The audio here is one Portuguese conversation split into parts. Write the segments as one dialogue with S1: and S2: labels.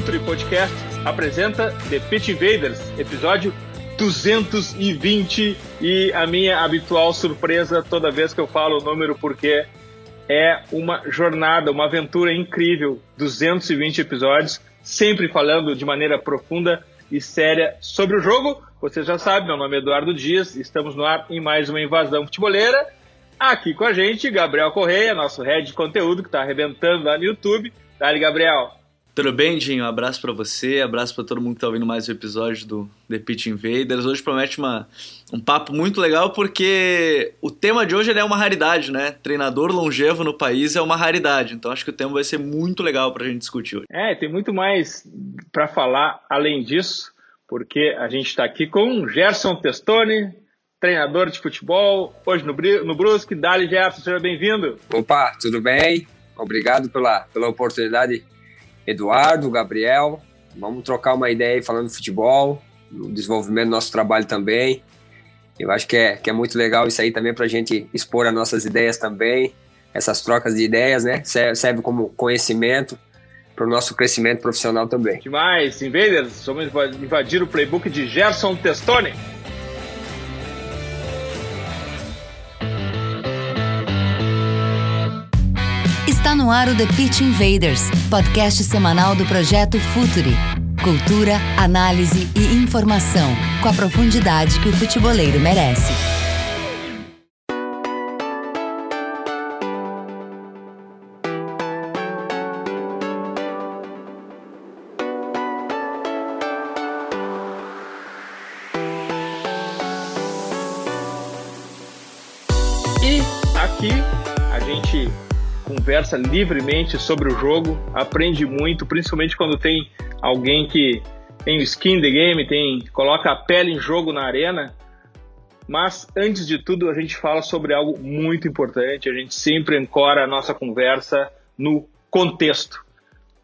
S1: Futuri Podcast apresenta The Pitch Invaders, episódio 220 e a minha habitual surpresa toda vez que eu falo o número porque é uma jornada, uma aventura incrível, 220 episódios, sempre falando de maneira profunda e séria sobre o jogo. Você já sabe, meu nome é Eduardo Dias, estamos no ar em mais uma invasão futeboleira. Aqui com a gente, Gabriel Correia, nosso head de conteúdo que está arrebentando lá no YouTube. Dali, Gabriel.
S2: Tudo bem, Dinho? Um abraço para você, abraço para todo mundo que tá ouvindo mais um episódio do The Pitch Invaders. Hoje promete uma, um papo muito legal porque o tema de hoje é uma raridade, né? Treinador longevo no país é uma raridade, então acho que o tema vai ser muito legal para a gente discutir hoje.
S1: É, tem muito mais para falar além disso, porque a gente está aqui com Gerson Testoni, treinador de futebol, hoje no, no Brusque. Dali, Gerson, seja bem-vindo.
S3: Opa, tudo bem? Obrigado pela, pela oportunidade, Eduardo, Gabriel. Vamos trocar uma ideia aí falando futebol, no desenvolvimento do nosso trabalho também. Eu acho que é, que é muito legal isso aí também para a gente expor as nossas ideias também, essas trocas de ideias, né? Serve como conhecimento para o nosso crescimento profissional também.
S1: Demais, Invaders, vamos invadir o playbook de Gerson Testoni.
S4: Está no ar o The Pitch Invaders, podcast semanal do projeto Futuri. Cultura, análise e informação, com a profundidade que o futeboleiro merece.
S1: Conversa livremente sobre o jogo, aprende muito, principalmente quando tem alguém que tem skin the game, tem coloca a pele em jogo na arena. Mas antes de tudo, a gente fala sobre algo muito importante. A gente sempre ancora a nossa conversa no contexto.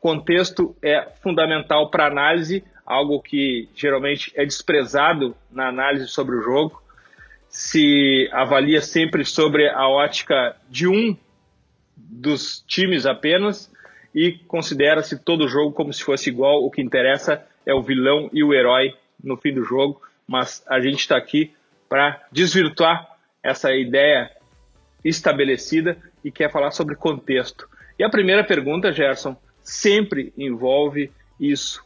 S1: Contexto é fundamental para análise, algo que geralmente é desprezado na análise sobre o jogo. Se avalia sempre sobre a ótica de um dos times apenas e considera-se todo jogo como se fosse igual. O que interessa é o vilão e o herói no fim do jogo, mas a gente está aqui para desvirtuar essa ideia estabelecida e quer falar sobre contexto. E a primeira pergunta, Gerson, sempre envolve isso.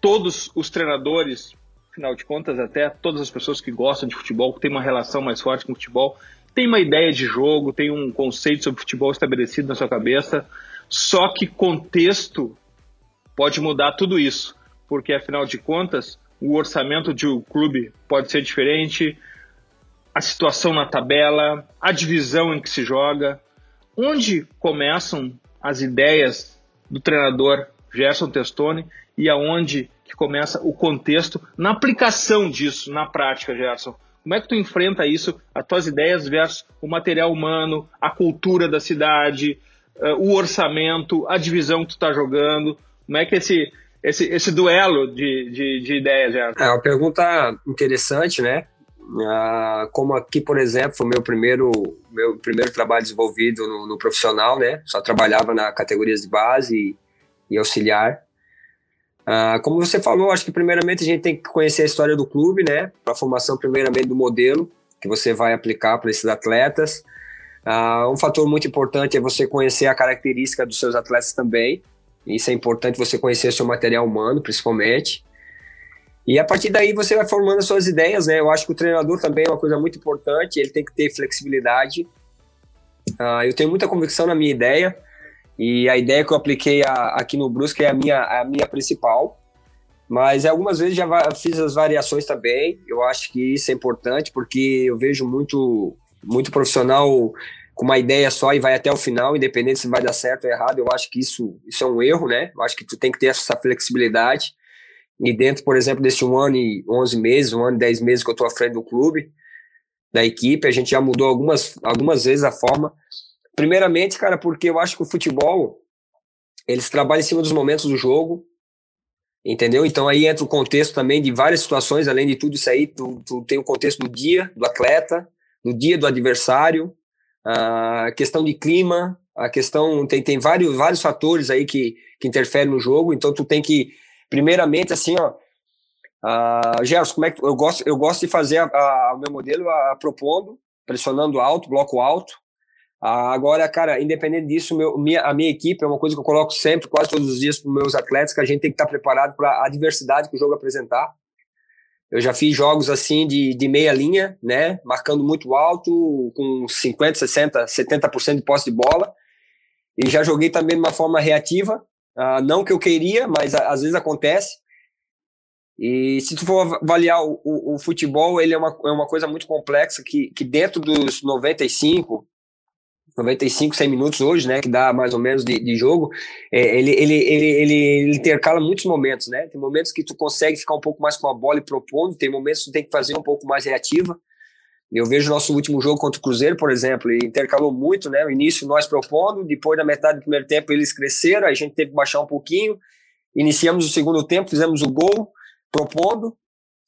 S1: Todos os treinadores, afinal de contas, até todas as pessoas que gostam de futebol, que têm uma relação mais forte com o futebol, tem uma ideia de jogo, tem um conceito sobre futebol estabelecido na sua cabeça, só que contexto pode mudar tudo isso, porque afinal de contas, o orçamento de um clube pode ser diferente, a situação na tabela, a divisão em que se joga, onde começam as ideias do treinador Gerson Testoni e aonde que começa o contexto na aplicação disso na prática, Gerson. Como é que tu enfrenta isso, as tuas ideias versus o material humano, a cultura da cidade, uh, o orçamento, a divisão que tu está jogando? Como é que esse, esse, esse duelo de, de, de ideias, já?
S3: É uma pergunta interessante, né? Uh, como aqui, por exemplo, foi meu primeiro meu primeiro trabalho desenvolvido no, no profissional, né? Só trabalhava na categorias de base e, e auxiliar. Uh, como você falou, acho que primeiramente a gente tem que conhecer a história do clube, né? Para a formação, primeiramente, do modelo que você vai aplicar para esses atletas. Uh, um fator muito importante é você conhecer a característica dos seus atletas também. Isso é importante você conhecer o seu material humano, principalmente. E a partir daí você vai formando as suas ideias, né? Eu acho que o treinador também é uma coisa muito importante, ele tem que ter flexibilidade. Uh, eu tenho muita convicção na minha ideia. E a ideia que eu apliquei a, aqui no Brusque é a minha, a minha principal. Mas algumas vezes já fiz as variações também. Eu acho que isso é importante porque eu vejo muito, muito profissional com uma ideia só e vai até o final, independente se vai dar certo ou errado. Eu acho que isso, isso é um erro, né? Eu acho que tu tem que ter essa flexibilidade. E dentro, por exemplo, desse um ano e 11 meses, um ano e 10 meses que eu estou à frente do clube, da equipe, a gente já mudou algumas, algumas vezes a forma. Primeiramente, cara, porque eu acho que o futebol, eles trabalham em cima dos momentos do jogo, entendeu? Então aí entra o contexto também de várias situações, além de tudo isso aí, tu, tu tem o contexto do dia do atleta, do dia do adversário, a questão de clima, a questão tem, tem vários, vários fatores aí que, que interferem no jogo, então tu tem que, primeiramente, assim, ó, uh, Gerson, como é que eu gosto, eu gosto de fazer o meu modelo a, a, propondo, pressionando alto, bloco alto. Agora, cara, independente disso, meu, minha, a minha equipe é uma coisa que eu coloco sempre, quase todos os dias, para meus atletas, que a gente tem que estar preparado para a adversidade que o jogo apresentar. Eu já fiz jogos assim de, de meia linha, né? Marcando muito alto, com 50, 60, 70% de posse de bola. E já joguei também de uma forma reativa. Uh, não que eu queria, mas a, às vezes acontece. E se tu for avaliar o, o, o, futebol, ele é uma, é uma coisa muito complexa que, que dentro dos 95, 95, 100 minutos hoje, né, que dá mais ou menos de, de jogo, é, ele, ele, ele, ele, ele intercala muitos momentos, né? Tem momentos que tu consegue ficar um pouco mais com a bola e propondo, tem momentos que tu tem que fazer um pouco mais reativa. Eu vejo nosso último jogo contra o Cruzeiro, por exemplo, ele intercalou muito, né? O início nós propondo, depois da metade do primeiro tempo eles cresceram, a gente teve que baixar um pouquinho. Iniciamos o segundo tempo, fizemos o gol, propondo.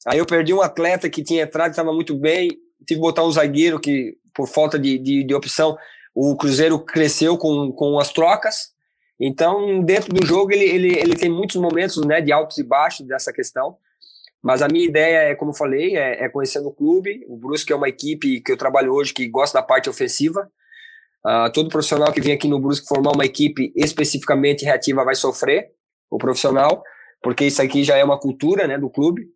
S3: Aí eu perdi um atleta que tinha entrado, estava muito bem, tive que botar um zagueiro que, por falta de, de, de opção, o Cruzeiro cresceu com, com as trocas. Então, dentro do jogo, ele, ele, ele tem muitos momentos né, de altos e baixos dessa questão. Mas a minha ideia é, como eu falei, é, é conhecendo o clube. O Brusque é uma equipe que eu trabalho hoje que gosta da parte ofensiva. Uh, todo profissional que vem aqui no Brusque formar uma equipe especificamente reativa vai sofrer, o profissional, porque isso aqui já é uma cultura né, do clube.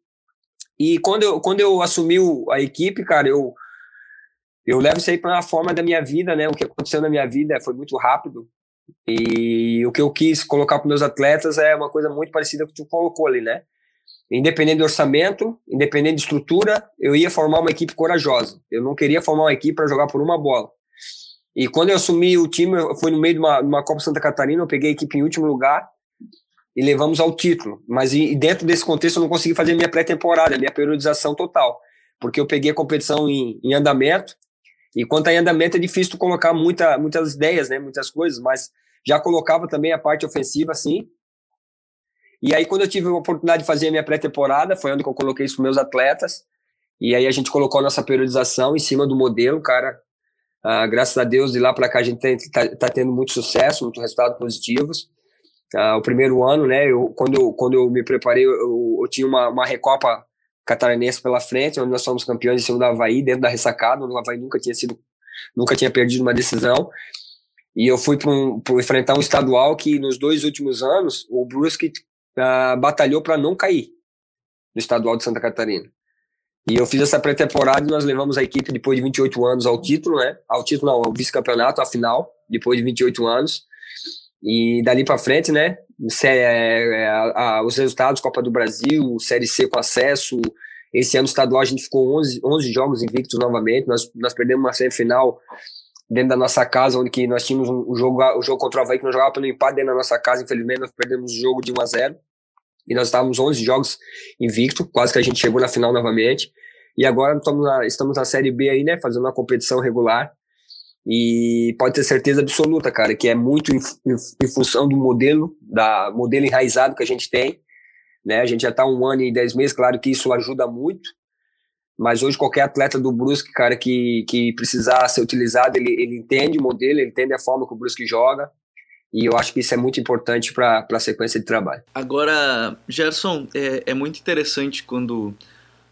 S3: E quando eu, quando eu assumi a equipe, cara, eu, eu levo isso aí para a forma da minha vida, né? O que aconteceu na minha vida foi muito rápido. E o que eu quis colocar para meus atletas é uma coisa muito parecida com o que tu colocou ali, né? Independente do orçamento, independente de estrutura, eu ia formar uma equipe corajosa. Eu não queria formar uma equipe para jogar por uma bola. E quando eu assumi o time, fui no meio de uma, uma Copa Santa Catarina, eu peguei a equipe em último lugar e levamos ao título. Mas e, dentro desse contexto eu não consegui fazer minha pré-temporada, minha periodização total, porque eu peguei a competição em, em andamento e quanto a andamento é difícil tu colocar muita, muitas ideias, né, muitas coisas, mas já colocava também a parte ofensiva, assim. E aí quando eu tive a oportunidade de fazer a minha pré-temporada, foi onde eu coloquei isso para meus atletas. E aí a gente colocou a nossa periodização em cima do modelo, cara. Ah, graças a Deus, de lá para cá a gente está tá tendo muito sucesso, muito resultados positivos. Ah, o primeiro ano, né, eu, quando, eu, quando eu me preparei, eu, eu tinha uma, uma recopa catarinense pela frente, onde nós somos campeões em cima do Havaí, dentro da ressacada, onde o Havaí nunca tinha sido, nunca tinha perdido uma decisão. E eu fui para um, enfrentar um estadual que nos dois últimos anos o Brusque uh, batalhou para não cair no estadual de Santa Catarina. E eu fiz essa pré-temporada e nós levamos a equipe depois de 28 anos ao título, né? Ao título não, ao vice-campeonato, à final, depois de 28 anos. E dali para frente, né? É, é, os resultados, Copa do Brasil, Série C com acesso. Esse ano estadual a gente ficou 11, 11 jogos invictos novamente. Nós, nós perdemos uma semifinal dentro da nossa casa, onde que nós tínhamos um, um jogo, o jogo contra o Havaí que nós jogávamos pelo empate dentro da nossa casa. Infelizmente, nós perdemos o jogo de 1 a 0 e nós estávamos 11 jogos invicto, quase que a gente chegou na final novamente. E agora estamos na, estamos na Série B aí, né, fazendo uma competição regular. E pode ter certeza absoluta, cara, que é muito em, em, em função do modelo, da modelo enraizado que a gente tem. Né? A gente já está um ano e dez meses, claro que isso ajuda muito. Mas hoje qualquer atleta do Brusque, cara, que, que precisar ser utilizado, ele, ele entende o modelo, ele entende a forma que o Brusque joga. E eu acho que isso é muito importante para a sequência de trabalho.
S2: Agora, Gerson, é, é muito interessante quando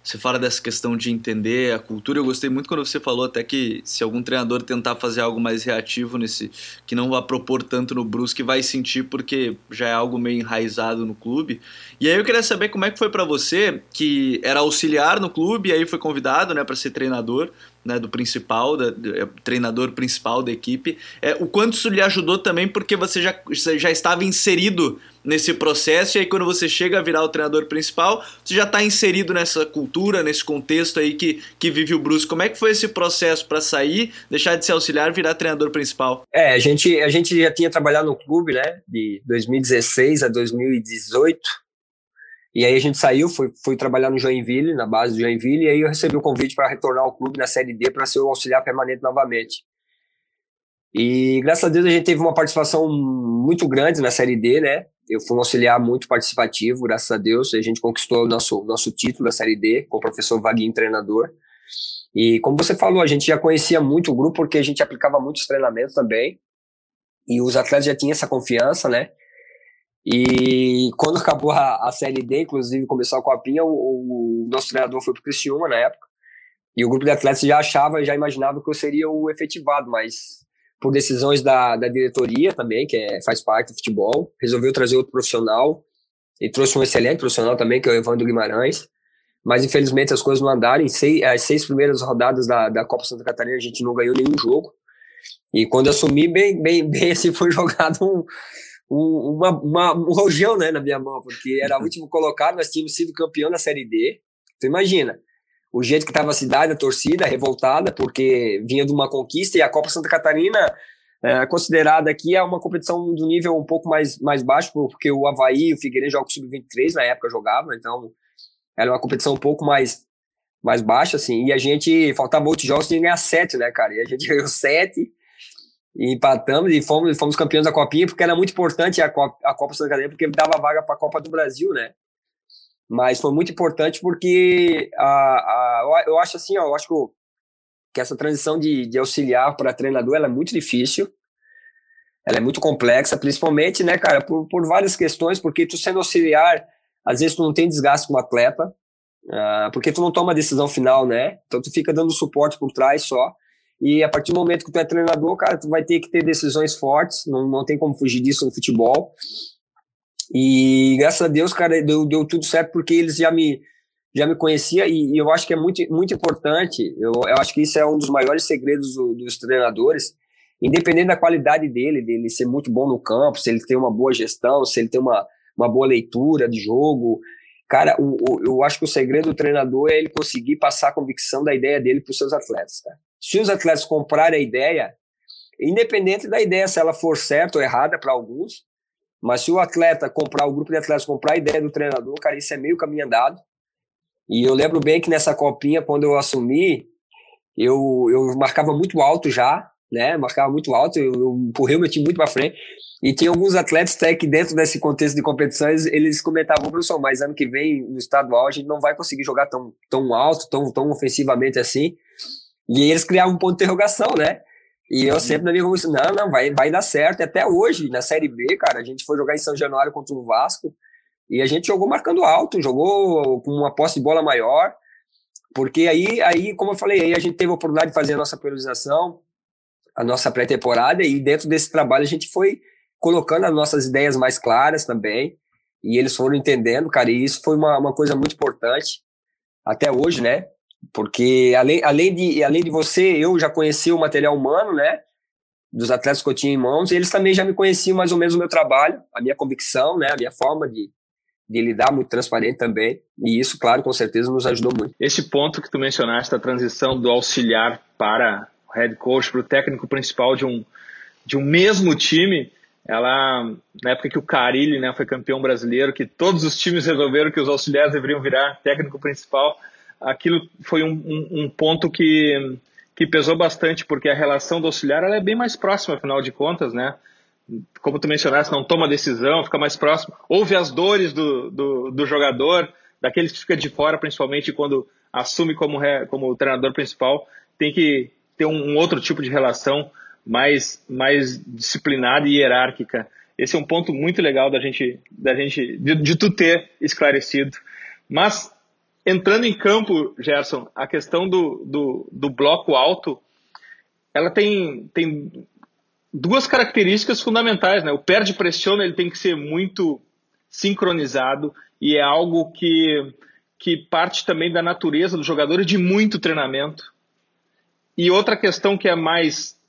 S2: você fala dessa questão de entender a cultura. Eu gostei muito quando você falou até que se algum treinador tentar fazer algo mais reativo nesse, que não vá propor tanto no Brusque, vai sentir porque já é algo meio enraizado no clube. E aí eu queria saber como é que foi para você, que era auxiliar no clube e aí foi convidado, né, para ser treinador né, do principal, da, do, é, treinador principal da equipe. É, o quanto isso lhe ajudou também, porque você já, já estava inserido nesse processo, e aí quando você chega a virar o treinador principal, você já está inserido nessa cultura, nesse contexto aí que, que vive o Bruce. Como é que foi esse processo para sair, deixar de ser auxiliar virar treinador principal?
S3: É, a gente, a gente já tinha trabalhado no clube, né, de 2016 a 2018, E aí a gente saiu, fui, fui trabalhar no Joinville, na base do Joinville, e aí eu recebi o convite para retornar ao clube na Série D para ser o auxiliar permanente novamente. E graças a Deus a gente teve uma participação muito grande na Série D, né? Eu fui um auxiliar muito participativo, graças a Deus. A gente conquistou o nosso, nosso título da Série D com o professor Vaguinho, treinador. E como você falou, a gente já conhecia muito o grupo porque a gente aplicava muitos treinamentos também. E os atletas já tinham essa confiança, né? E quando acabou a, a Série D, inclusive começou a Copinha, o, o nosso treinador foi para o Criciúma na época. E o grupo de atletas já achava, já imaginava que eu seria o efetivado, mas por decisões da, da diretoria também, que é, faz parte do futebol, resolveu trazer outro profissional e trouxe um excelente profissional também, que é o Evandro Guimarães. Mas infelizmente as coisas não andaram. Em seis, as seis primeiras rodadas da, da Copa Santa Catarina a gente não ganhou nenhum jogo. E quando assumi, bem, bem, bem assim, foi jogado um, um, uma, uma, um rojão né, na minha mão, porque era o último colocado, nós tínhamos sido campeão da Série D. Tu imagina, o jeito que estava a cidade, a torcida revoltada, porque vinha de uma conquista e a Copa Santa Catarina, é, considerada aqui, é uma competição do nível um pouco mais, mais baixo, porque o Havaí e o Figueiredo jogam sub-23 na época jogavam, então era uma competição um pouco mais, mais baixa, assim, e a gente, faltava muitos jogos, tinha que ganhar sete, né, cara, e a gente ganhou sete, e empatamos e fomos, fomos campeões da Copinha, porque era muito importante a Copa, a Copa Santa Catarina, porque dava vaga para a Copa do Brasil, né, mas foi muito importante porque a, a, eu acho assim, ó, eu acho que, essa transição de, de auxiliar para treinador é muito difícil, ela é muito complexa, principalmente, né, cara, por, por várias questões, porque tu sendo auxiliar, às vezes tu não tem desgaste com o atleta, uh, porque tu não toma a decisão final, né, então tu fica dando suporte por trás só, e a partir do momento que tu é treinador, cara, tu vai ter que ter decisões fortes, não, não tem como fugir disso no futebol, e graças a Deus, cara, deu, deu tudo certo porque eles já me já me conhecia e, e eu acho que é muito, muito importante. Eu, eu acho que isso é um dos maiores segredos do, dos treinadores, independente da qualidade dele, dele ser muito bom no campo, se ele tem uma boa gestão, se ele tem uma, uma boa leitura de jogo. Cara, o, o, eu acho que o segredo do treinador é ele conseguir passar a convicção da ideia dele para os seus atletas. Cara. Se os atletas comprarem a ideia, independente da ideia, se ela for certa ou errada para alguns, mas se o atleta comprar, o grupo de atletas comprar a ideia do treinador, cara, isso é meio caminho andado. E eu lembro bem que nessa copinha, quando eu assumi, eu, eu marcava muito alto já, né? Marcava muito alto, eu, eu empurrei o meu time muito para frente. E tinha alguns atletas até que dentro desse contexto de competições, eles comentavam, professor, mas ano que vem no estadual a gente não vai conseguir jogar tão, tão alto, tão, tão ofensivamente assim. E eles criavam um ponto de interrogação, né? E eu sempre na minha cabeça, não, não, vai, vai dar certo. E até hoje, na Série B, cara, a gente foi jogar em São Januário contra o Vasco e a gente jogou marcando alto, jogou com uma posse de bola maior, porque aí, aí, como eu falei, aí a gente teve a oportunidade de fazer a nossa priorização, a nossa pré-temporada, e dentro desse trabalho a gente foi colocando as nossas ideias mais claras também, e eles foram entendendo, cara, e isso foi uma, uma coisa muito importante até hoje, né? Porque além, além, de, além de você, eu já conheci o material humano, né? Dos atletas que eu tinha em mãos, eles também já me conheciam mais ou menos o meu trabalho, a minha convicção, né? A minha forma de, de lidar muito transparente também. E isso, claro, com certeza nos ajudou muito.
S1: Esse ponto que tu mencionaste, a transição do auxiliar para o head coach, para o técnico principal de um, de um mesmo time, ela, na época que o Carilli né, foi campeão brasileiro, que todos os times resolveram que os auxiliares deveriam virar técnico principal, aquilo foi um, um, um, ponto que, que pesou bastante, porque a relação do auxiliar ela é bem mais próxima, afinal de contas, né? Como tu mencionaste, não toma decisão, fica mais próximo, ouve as dores do, do, do jogador, daqueles que fica de fora, principalmente quando assume como, como treinador principal, tem que ter um, um outro tipo de relação mais, mais disciplinada e hierárquica. Esse é um ponto muito legal da gente, da gente de, de tu ter esclarecido. Mas entrando em campo, Gerson, a questão do, do, do bloco alto, ela tem, tem duas características fundamentais, né? O perde pressiona, ele tem que ser muito sincronizado e é algo que, que parte também da natureza do jogador e de muito treinamento. E outra questão que é mais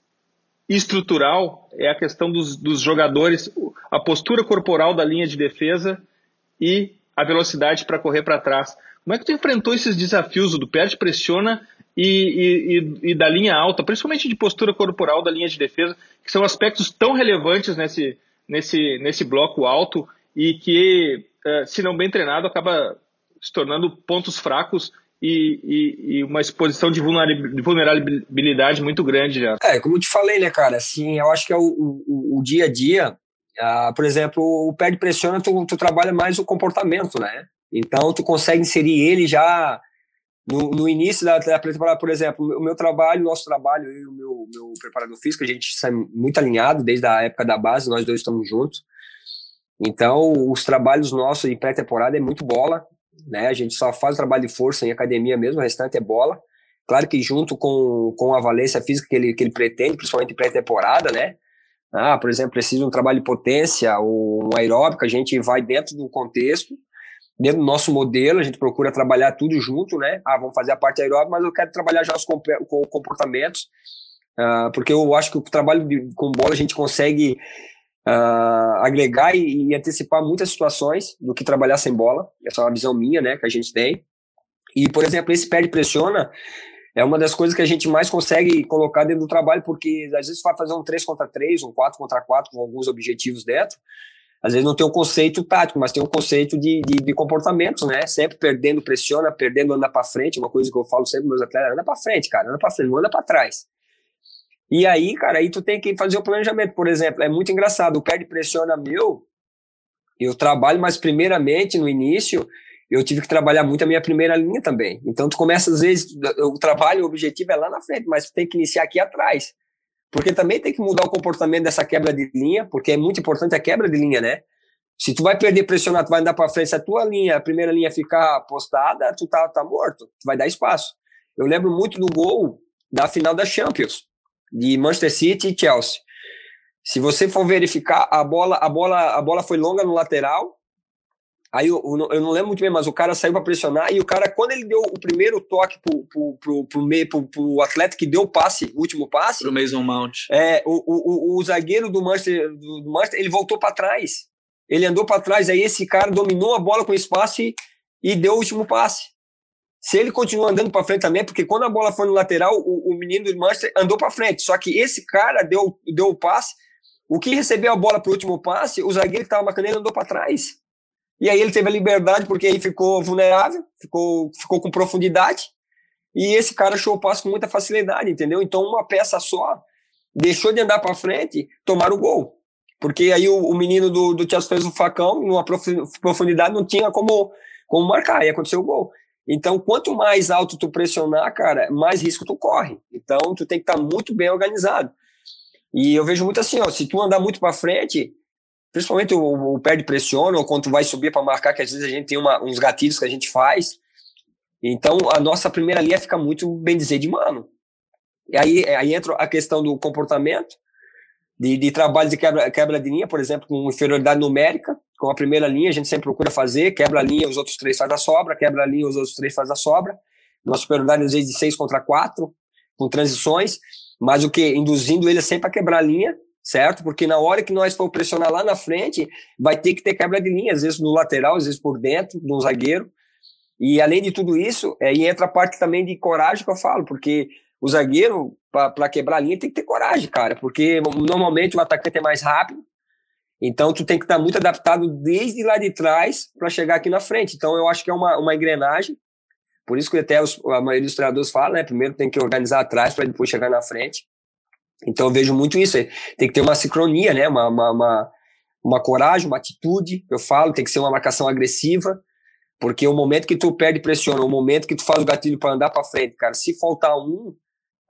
S1: estrutural é a questão dos, dos jogadores, a postura corporal da linha de defesa e a velocidade para correr para trás. Como é que tu enfrentou esses desafios do perde, pressiona e, e, e, da linha alta, principalmente de postura corporal da linha de defesa, que são aspectos tão relevantes nesse, nesse, nesse bloco alto e que uh, se não bem treinado, acaba se tornando pontos fracos e, e, e, uma exposição de vulnerabilidade muito grande já.
S3: É, como eu te falei, né, cara, assim, eu acho que é o, o, o dia a dia, uh, por exemplo, o pé de pressiona, tu, tu trabalha mais o comportamento, né? Então, tu consegue inserir ele já no, no início da, da temporada, por exemplo, o meu trabalho, nosso trabalho, eu e o meu, meu preparador físico, a gente sai muito alinhado desde a época da base, nós dois estamos juntos. Então, os trabalhos nossos em pré-temporada é muito bola, né? A gente só faz o trabalho de força em academia mesmo, o restante é bola. Claro que junto com, com a valência física que ele, que ele pretende, principalmente em pré-temporada, né? Ah, por exemplo, precisa de um trabalho de potência ou um aeróbico, a gente vai dentro do contexto, dentro do nosso modelo, a gente procura trabalhar tudo junto, né? Ah, vamos fazer a parte aeróbica, mas eu quero trabalhar já os comportamentos, uh, porque eu acho que o trabalho de, com bola a gente consegue uh, agregar e, e, antecipar muitas situações do que trabalhar sem bola. Essa é uma visão minha, né, que a gente tem. E, por exemplo, esse perde pressiona é uma das coisas que a gente mais consegue colocar dentro do trabalho, porque às vezes vai fazer um 3 contra 3, um 4 contra 4 com alguns objetivos dentro. Às vezes não tem um conceito tático, mas tem um conceito de, de, de comportamento, né? Sempre perdendo, pressiona, perdendo, anda para frente. Uma coisa que eu falo sempre meus atletas: anda para frente, cara, anda para frente, não anda para trás. E aí, cara, aí tu tem que fazer o planejamento. Por exemplo, é muito engraçado, o pé de pressiona meu, eu trabalho, mas primeiramente, no início, eu tive que trabalhar muito a minha primeira linha também. Então, tu começa, às vezes, o trabalho, o objetivo é lá na frente, mas tu tem que iniciar aqui atrás. Porque também tem que mudar o comportamento dessa quebra de linha, porque é muito importante a quebra de linha, né? Se tu vai perder pressionado, tu vai andar para frente, se a tua linha, a primeira linha ficar postada, tu tá, tá morto, tu vai dar espaço. Eu lembro muito do gol da final da Champions de Manchester City e Chelsea. Se você for verificar, a bola, a bola, a bola foi longa no lateral. Aí eu, eu não lembro muito bem, mas o cara saiu para pressionar e o cara, quando ele deu o primeiro toque pro, pro, pro, pro, meio, pro, pro atleta que deu o passe, o último passe.
S2: Pro Mason Mount.
S3: É, o, o, o, o zagueiro do Manchester, do, Manchester, ele voltou para trás. Ele andou para trás, aí esse cara dominou a bola com espaço e, e deu o último passe. Se ele continua andando para frente também, porque quando a bola foi no lateral, o, o menino do Manchester andou para frente. Só que esse cara deu, deu o passe. O que recebeu a bola para o último passe, o zagueiro que estava marcando ele andou para trás. E aí ele teve a liberdade, porque aí ficou vulnerável, ficou, ficou com profundidade. E esse cara achou o passe com muita facilidade, entendeu? Então, uma peça só deixou de andar para frente, tomar o gol. Porque aí o, o menino do, do Chelsea fez o facão, numa profundidade, não tinha como, como marcar, e aconteceu o gol. Então, quanto mais alto tu pressionar, cara, mais risco tu corre. Então, tu tem que estar tá muito bem organizado. E eu vejo muito assim, ó, se tu andar muito para frente, principalmente o, o pé de pressiona, ou quando vai subir para marcar, que às vezes a gente tem uma, uns gatilhos que a gente faz. Então, a nossa primeira linha fica muito, bem dizer, de mano. E aí, aí entra a questão do comportamento, de, de trabalho de quebra, quebra de linha, por exemplo, com inferioridade numérica, com a primeira linha, a gente sempre procura fazer, quebra a linha, os outros três faz a sobra, quebra a linha, os outros três faz a sobra. Nossa superioridade, às vezes, de seis contra quatro, com transições, mas o que? Induzindo ele sempre a quebrar a linha, certo? Porque na hora que nós for pressionar lá na frente, vai ter que ter quebra de linha, às vezes no lateral, às vezes por dentro, no zagueiro. E além de tudo isso, aí entra a parte também de coragem que eu falo, porque o zagueiro, para quebrar a linha, tem que ter coragem, cara, porque normalmente o atacante é mais rápido, então, tu tem que estar muito adaptado desde lá de trás para chegar aqui na frente. Então, eu acho que é uma, uma engrenagem. Por isso que até os, a maioria dos treinadores fala, né? Primeiro tem que organizar atrás para depois chegar na frente. Então, eu vejo muito isso. Tem que ter uma sincronia, né? Uma, uma, uma, uma coragem, uma atitude. Eu falo, tem que ser uma marcação agressiva. Porque o momento que tu perde pressiona, o momento que tu faz o gatilho para andar para frente, cara, se faltar um,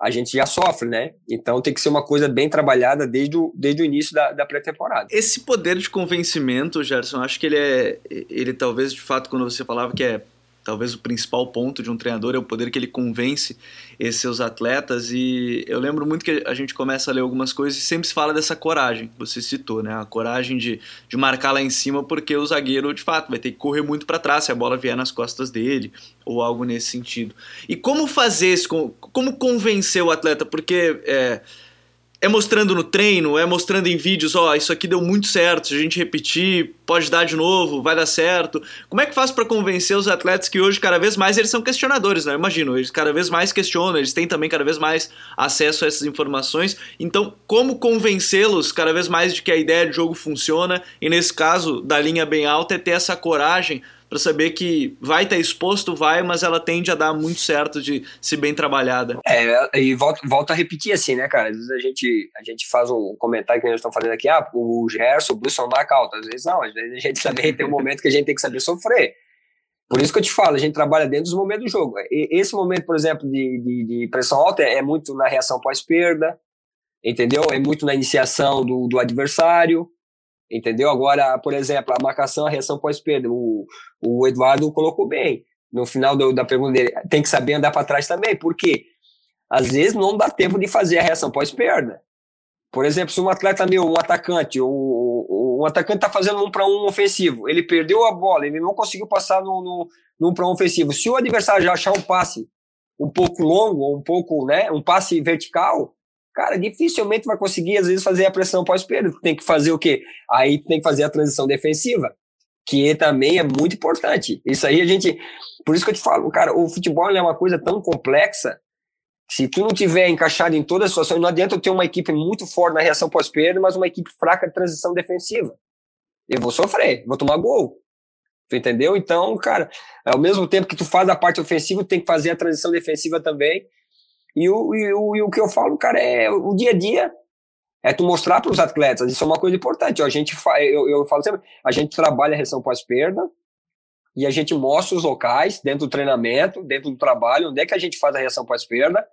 S3: a gente já sofre, né? Então tem que ser uma coisa bem trabalhada desde o, desde o início da, da pré-temporada.
S2: Esse poder de convencimento, Gerson, acho que ele é. Ele talvez, de fato, quando você falava que é talvez o principal ponto de um treinador é o poder que ele convence esses seus atletas e eu lembro muito que a gente começa a ler algumas coisas e sempre se fala dessa coragem você citou, né? A coragem de, de marcar lá em cima porque o zagueiro de fato vai ter que correr muito para trás se a bola vier nas costas dele ou algo nesse sentido. E como fazer isso? Como convencer o atleta? Porque é, é mostrando no treino, é mostrando em vídeos, ó, oh, isso aqui deu muito certo, se a gente repetir pode dar de novo, vai dar certo. Como é que faz para convencer os atletas que hoje cada vez mais eles são questionadores, né? Eu imagino, eles cada vez mais questionam, eles têm também cada vez mais acesso a essas informações. Então, como convencê-los cada vez mais de que a ideia de jogo funciona e nesse caso da linha bem alta é ter essa coragem para saber que vai estar exposto, vai, mas ela tende a dar muito certo de se bem trabalhada.
S3: É, e volta, volta a repetir assim, né, cara? Às vezes a gente, a gente faz um comentário que gente está fazendo aqui, ah, o Gerson, o Bruce marca alto. Às vezes não, às vezes a gente também tem um momento que a gente tem que saber sofrer. Por isso que eu te falo, a gente trabalha dentro dos momentos do jogo. E esse momento, por exemplo, de, de, de pressão alta é, é muito na reação pós-perda, entendeu? É muito na iniciação do, do adversário, entendeu? Agora, por exemplo, a marcação, a reação pós-perda, o, o Eduardo colocou bem. No final do, da pergunta dele, tem que saber andar para trás também, porque às vezes não dá tempo de fazer a reação pós-perda. Por exemplo, se um atleta meu, um atacante, um atacante está fazendo um para um ofensivo, ele perdeu a bola, ele não conseguiu passar no, no, no um para um ofensivo. Se o adversário já achar um passe um pouco longo, um pouco, né, um passe vertical, cara, dificilmente vai conseguir, às vezes, fazer a pressão pós-perda. Tem que fazer o quê? Aí tem que fazer a transição defensiva, que também é muito importante. Isso aí a gente. Por isso que eu te falo, cara, o futebol é uma coisa tão complexa. Se tu não tiver encaixado em todas as situações, não adianta eu ter uma equipe muito forte na reação pós-perda, mas uma equipe fraca de transição defensiva. Eu vou sofrer, vou tomar gol. Tu entendeu? Então, cara, ao mesmo tempo que tu faz a parte ofensiva, tem que fazer a transição defensiva também. E o, e o, e o que eu falo, cara, é o dia a dia. É tu mostrar para os atletas, isso é uma coisa importante. a gente fa, eu, eu falo sempre, a gente trabalha a reação pós-perda e a gente mostra os locais dentro do treinamento, dentro do trabalho, onde é que a gente faz a reação pós-perda.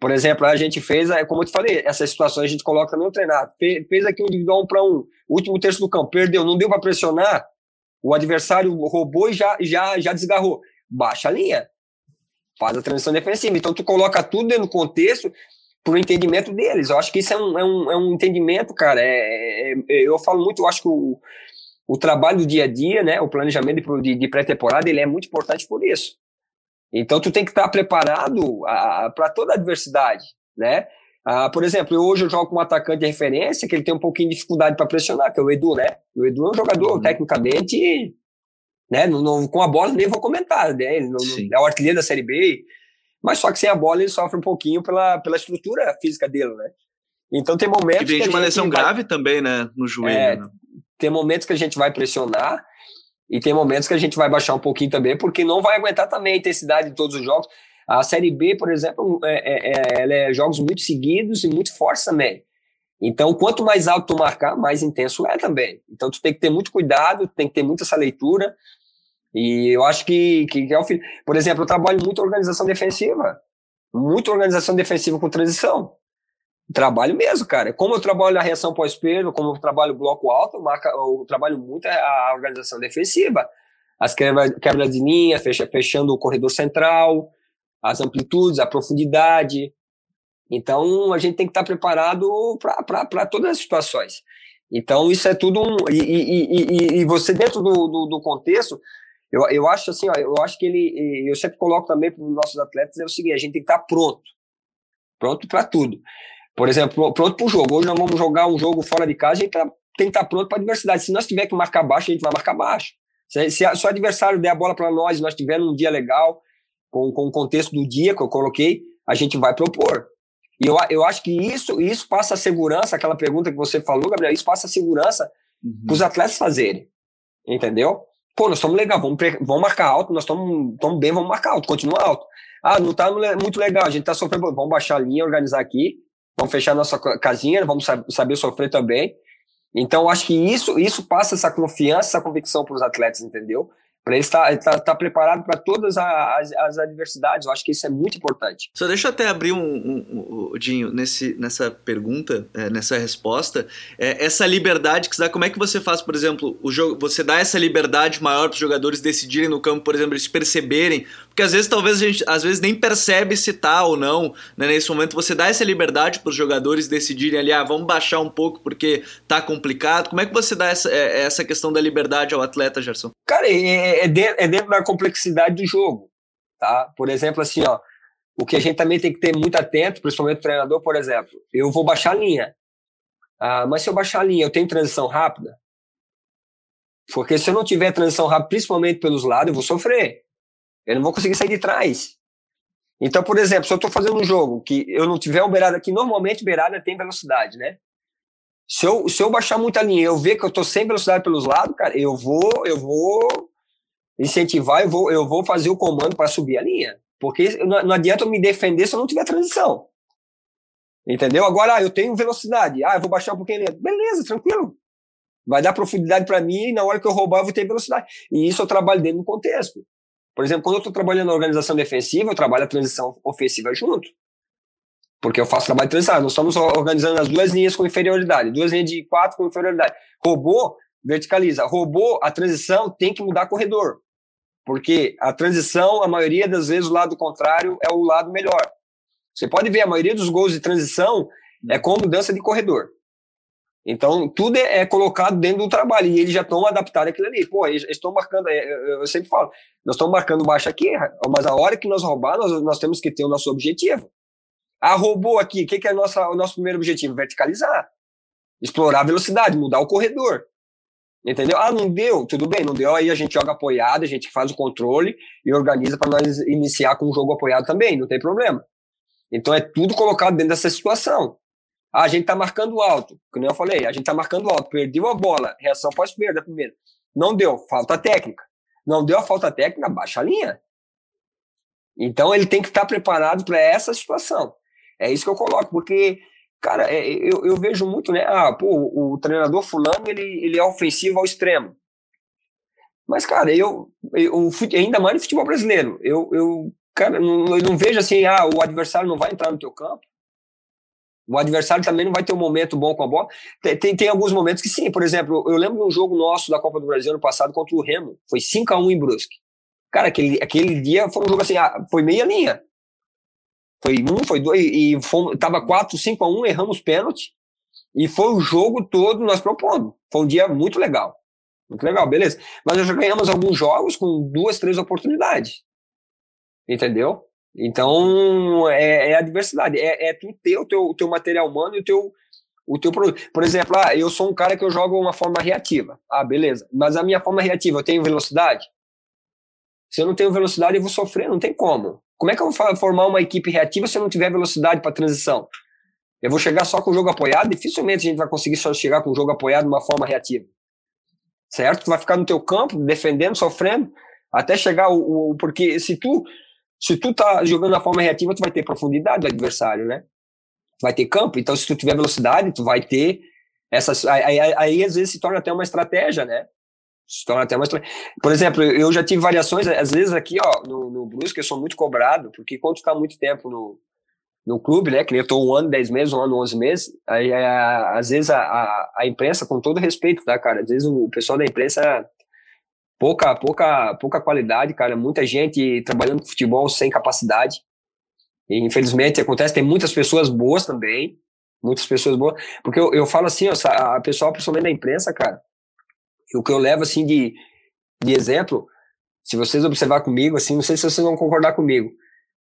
S3: Por exemplo, a gente fez, como eu te falei, essas situações a gente coloca no treinado. Fez aqui um individual um para um, último terço do campo, perdeu, não deu para pressionar, o adversário roubou e já, já, já desgarrou. Baixa a linha faz a transição defensiva. Então, tu coloca tudo dentro do contexto para o entendimento deles. Eu acho que isso é um, é um, é um entendimento, cara. É, é, é eu falo muito, eu acho que o, o trabalho do dia a dia, né, o planejamento de, de pré-temporada, ele é muito importante por isso. Então, tu tem que estar preparado para toda a adversidade, né? Ah, por exemplo, hoje eu jogo com um atacante de referência que ele tem um pouquinho de dificuldade para pressionar, que é o Edu, né? O Edu é um jogador uhum. tecnicamente né? Não, com a bola nem vou comentar, né? Ele não, é o artilheiro da Série B, mas só que sem a bola ele sofre um pouquinho pela, pela estrutura física dele, né? Então tem momentos. E
S2: vem de uma lesão vai... grave também, né? No joelho. É, né?
S3: Tem momentos que a gente vai pressionar e tem momentos que a gente vai baixar um pouquinho também, porque não vai aguentar também a intensidade de todos os jogos. A Série B, por exemplo, é, é, é, ela é jogos muito seguidos e muito fortes também. Então, quanto mais alto tu marcar, mais intenso é também. Então, tu tem que ter muito cuidado, tem que ter muita essa leitura. E eu acho que, que, que é o fim. Por exemplo, eu trabalho muito organização defensiva. Muito organização defensiva com transição. Trabalho mesmo, cara. Como eu trabalho a reação pós-perda, como eu trabalho bloco alto, eu trabalho muito a organização defensiva. As quebras quebra de linha, fecha, fechando o corredor central, as amplitudes, a profundidade. Então, a gente tem que estar preparado para todas as situações. Então, isso é tudo um. E, e, e, e você, dentro do, do, do, contexto, eu, eu acho assim, ó, eu acho que ele. Eu sempre coloco também para os nossos atletas é o seguinte: a gente tem que estar pronto. Pronto para tudo. Por exemplo, pronto para o jogo. Hoje nós vamos jogar um jogo fora de casa, a gente tá, tem que estar pronto para a adversidade. Se nós tiver que marcar baixo, a gente vai marcar baixo. Se, se, se o adversário der a bola para nós e nós tivermos um dia legal, com, com o contexto do dia que eu coloquei, a gente vai propor. E eu, eu acho que isso, isso passa a segurança, aquela pergunta que você falou, Gabriel, isso passa a segurança uhum. para os atletas fazerem. Entendeu? Pô, nós estamos legal, vamos, vamos marcar alto, nós estamos bem, vamos marcar alto, continua alto. Ah, não está muito legal, a gente está sofrendo, vamos baixar a linha, organizar aqui, vamos fechar nossa casinha, vamos saber sofrer também. Então, acho que isso, isso passa essa confiança, essa convicção para os atletas, entendeu? Para ele estar, estar, estar preparado para todas as, as, adversidades. Eu acho que isso é muito importante.
S2: Só deixa eu até abrir um, um, um Dinho, nesse, nessa pergunta, é, nessa resposta, é, essa liberdade que você dá, como é que você faz, por exemplo, o jogo, você dá essa liberdade maior para os jogadores decidirem no campo, por exemplo, eles perceberem, porque às vezes talvez a gente às vezes nem percebe se tá ou não, né? nesse momento você dá essa liberdade para os jogadores decidirem ali, ah, vamos baixar um pouco porque tá complicado. Como é que você dá essa, é, essa questão da liberdade ao atleta, Gerson?
S3: Cara, é, é, dentro, é dentro da complexidade do jogo, tá? Por exemplo, assim, ó, o que a gente também tem que ter muito atento, principalmente o treinador, por exemplo, eu vou baixar a linha. Ah, mas se eu baixar a linha, eu tenho transição rápida? Porque se eu não tiver transição rápida, principalmente pelos lados, eu vou sofrer. Eu não vou conseguir sair de trás. Então, por exemplo, se eu estou fazendo um jogo que eu não tiver um beirada aqui, normalmente beirada tem velocidade, né? Se eu, se eu baixar muita linha eu ver que eu estou sem velocidade pelos lados, cara, eu vou, eu vou incentivar, eu vou, eu vou fazer o comando para subir a linha. Porque não, adianta eu me defender se eu não tiver transição. Entendeu? Agora, ah, eu tenho velocidade. Ah, eu vou baixar um pouquinho. Beleza, tranquilo. Vai dar profundidade para mim e na hora que eu roubar eu vou ter velocidade. E isso eu trabalho dentro do contexto. Por exemplo, quando eu estou trabalhando na organização defensiva, eu trabalho a transição ofensiva junto. Porque eu faço trabalho de transição. Nós estamos organizando as duas linhas com inferioridade, duas linhas de quatro com inferioridade. Robô verticaliza. Robô, a transição tem que mudar corredor. Porque a transição, a maioria das vezes, o lado contrário é o lado melhor. Você pode ver, a maioria dos gols de transição é com mudança de corredor. Então, tudo é, é, colocado dentro do trabalho e eles já estão adaptados àquilo ali. Pô, eles estão marcando, é, eu sempre falo, nós estamos marcando baixo aqui, mas a hora que nós roubar, nós, nós temos que ter o nosso objetivo. Ah, roubou aqui, o que, que é nossa, o nosso primeiro objetivo? Verticalizar. Explorar a velocidade, mudar o corredor. Entendeu? Ah, não deu, tudo bem, não deu, aí a gente joga apoiado, a gente faz o controle e organiza para nós iniciar com o jogo apoiado também, não tem problema. Então é tudo colocado dentro dessa situação. Ah, a gente está marcando alto, como eu falei, a gente está marcando alto, perdeu a bola, reação pós-perda primeiro. Não deu, falta técnica. Não deu a falta técnica, baixa a linha. Então ele tem que estar tá preparado para essa situação. É isso que eu coloco, porque, cara, é, eu, eu vejo muito, né? Ah, pô, o treinador fulano, ele, ele é ofensivo ao extremo. Mas, cara, eu, eu ainda mais no futebol brasileiro, eu, eu cara, não, eu não vejo assim, ah, o adversário não vai entrar no teu campo. O adversário também não vai ter um momento bom com a bola. Tem, tem, tem, alguns momentos que sim. Por exemplo, eu lembro de um jogo nosso da Copa do Brasil ano passado contra o Remo. Foi 5 a 1 em Brusque. Cara, aquele, aquele dia foi um jogo assim, ah, foi meia linha. Foi um, foi dois, e fomos, tava 4, 5 a 1, erramos pênalti. E foi o jogo todo nós propondo. Foi um dia muito legal. Muito legal, beleza. Mas nós já ganhamos alguns jogos com duas, três oportunidades. Entendeu? Então, é, é a diversidade. É, é tu ter o teu, teu material humano e o teu, o teu produto. Por exemplo, ah, eu sou um cara que eu jogo uma forma reativa. Ah, beleza. Mas a minha forma reativa, eu tenho velocidade? Se eu não tenho velocidade, eu vou sofrer, não tem como. Como é que eu vou formar uma equipe reativa se eu não tiver velocidade para transição? Eu vou chegar só com o jogo apoiado? Dificilmente a gente vai conseguir só chegar com o jogo apoiado de uma forma reativa. Certo? Tu vai ficar no teu campo, defendendo, sofrendo, até chegar o, o porque se tu se tu tá jogando na forma reativa, tu vai ter profundidade do adversário, né? Vai ter campo. Então, se tu tiver velocidade, tu vai ter essas. Aí, aí, aí às vezes se torna até uma estratégia, né? Se torna até estratégia. Por exemplo, eu já tive variações, às vezes aqui, ó, no, no Brusque, eu sou muito cobrado, porque quando tá muito tempo no, no clube, né? Que nem eu tô um ano, dez meses, um ano, onze meses, aí às vezes a, a, a imprensa, com todo respeito, tá, cara? Às vezes o pessoal da imprensa pouca, pouca, pouca qualidade, cara. Muita gente trabalhando com futebol sem capacidade. E, infelizmente acontece, tem muitas pessoas boas também, muitas pessoas boas. Porque eu, eu falo assim, ó, a pessoal, principalmente da imprensa, cara, o que eu levo assim de, de exemplo, se vocês observar comigo, assim, não sei se vocês vão concordar comigo.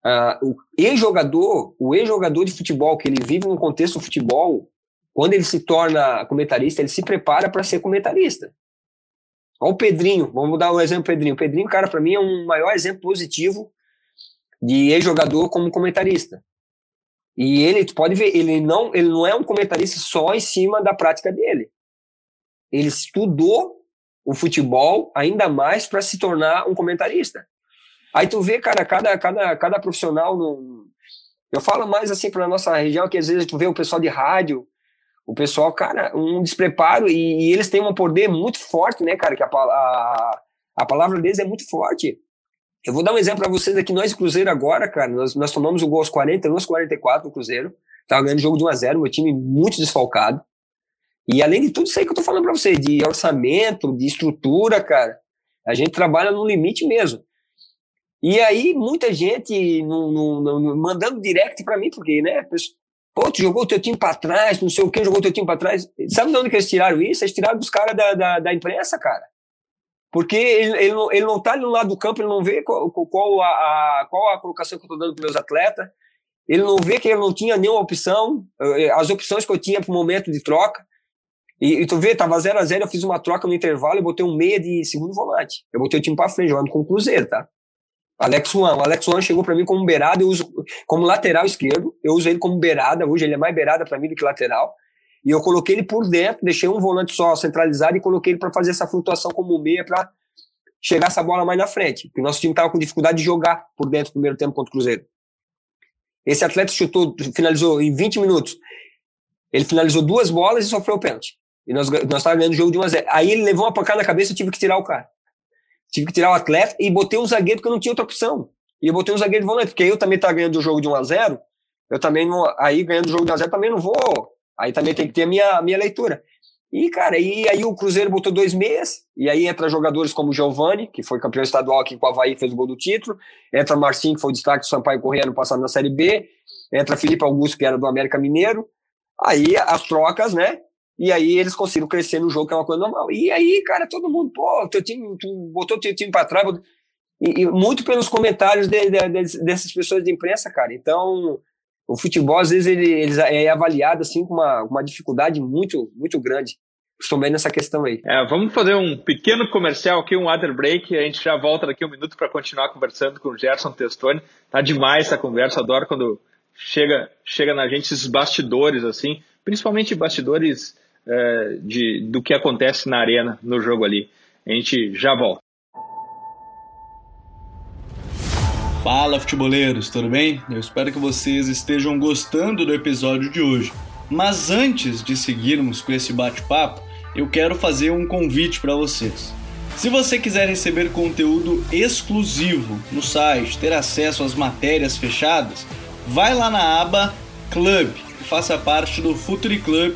S3: Uh, o ex-jogador, o ex-jogador de futebol, que ele vive no contexto do futebol, quando ele se torna comentarista, ele se prepara para ser comentarista. Olha o Pedrinho, vamos dar um exemplo Pedrinho. O Pedrinho, cara, para mim é um maior exemplo positivo de ex-jogador como comentarista. E ele, tu pode ver, ele não, ele não é um comentarista só em cima da prática dele. Ele estudou o futebol ainda mais para se tornar um comentarista. Aí tu vê, cara, cada, cada, cada profissional no, eu falo mais assim para nossa região que às vezes tu vê o pessoal de rádio o pessoal, cara, um despreparo e, e, eles têm um poder muito forte, né, cara, que a, a, a palavra deles é muito forte. Eu vou dar um exemplo para vocês aqui, nós Cruzeiro agora, cara, nós, nós tomamos o gol aos 40, aos 44 no Cruzeiro, tava ganhando jogo de 1 a 0 meu time muito desfalcado. E além de tudo isso aí que eu tô falando para vocês, de orçamento, de estrutura, cara, a gente trabalha no limite mesmo. E aí, muita gente no, no, no, mandando direct para mim, porque, né, Pô, tu jogou o teu time para trás, não sei o que, jogou o teu time para trás. Sabe de onde que eles tiraram isso? Eles tiraram dos caras da, da, da, imprensa, cara. Porque ele, ele, não, ele não tá ali no lado do campo, ele não vê qual, qual, a, a, qual a colocação que eu tô dando para meus atletas. Ele não vê que ele não tinha nenhuma opção, eh, as opções que eu tinha para o momento de troca. E, e tu vê, tava 0 a 0 eu fiz uma troca no intervalo, eu botei um meia de segundo volante. Eu botei o time pra frente, jogando com o Cruzeiro, tá? Alex Juan. O Alex Juan chegou para mim como beirada, eu uso como lateral esquerdo, eu uso ele como beirada, hoje ele é mais beirada para mim do que lateral. E eu coloquei ele por dentro, deixei um volante só centralizado e coloquei ele para fazer essa flutuação como meia para chegar essa bola mais na frente. Porque o nosso time tava com dificuldade de jogar por dentro no primeiro tempo contra o Cruzeiro. Esse atleta chutou, finalizou em 20 minutos. Ele finalizou duas bolas e sofreu o pênalti. E nós, nós tava ganhando o jogo de 1 a 0 Aí ele levou uma pancada na cabeça, eu tive que tirar o cara. Tive que tirar o atleta e botei um zagueiro porque eu não tinha outra opção. E eu botei um zagueiro de volante, porque eu também tava ganhando o jogo de 1 a 0 eu também não. Aí ganhando o jogo de 1 a 0 também não vou. Aí também tem que ter a minha, a minha leitura. E, cara, e aí o Cruzeiro botou dois meias, e aí entra jogadores como o Giovani, que foi campeão estadual aqui com o Havaí, fez o gol do título, entra Marcinho, que foi o destaque do Sampaio Correia no passado na Série B, entra Felipe Augusto, que era do América Mineiro, aí as trocas, né, e aí eles conseguiram crescer no jogo, que é uma coisa normal. E aí, cara, todo mundo, pô, teu time, tu botou teu time para trás. E, e, muito pelos comentários de, de, de, dessas pessoas de imprensa, cara. Então, o futebol, às vezes, ele, ele é avaliado assim com uma, uma dificuldade muito, muito grande. Estou bem nessa questão aí.
S1: É, vamos fazer um pequeno comercial aqui, um water break. A gente já volta daqui um minuto para continuar conversando com o Gerson Testoni. Tá demais essa conversa, adoro quando chega, chega na gente esses bastidores, assim, principalmente bastidores é, de, do que acontece na arena, no jogo ali. A gente já volta.
S2: Fala, futeboleiros, tudo bem? Eu espero que vocês estejam gostando do episódio de hoje. Mas antes de seguirmos com esse bate-papo, eu quero fazer um convite para vocês. Se você quiser receber conteúdo exclusivo no site, ter acesso às matérias fechadas, vai lá na aba Club e faça parte do Futuri Club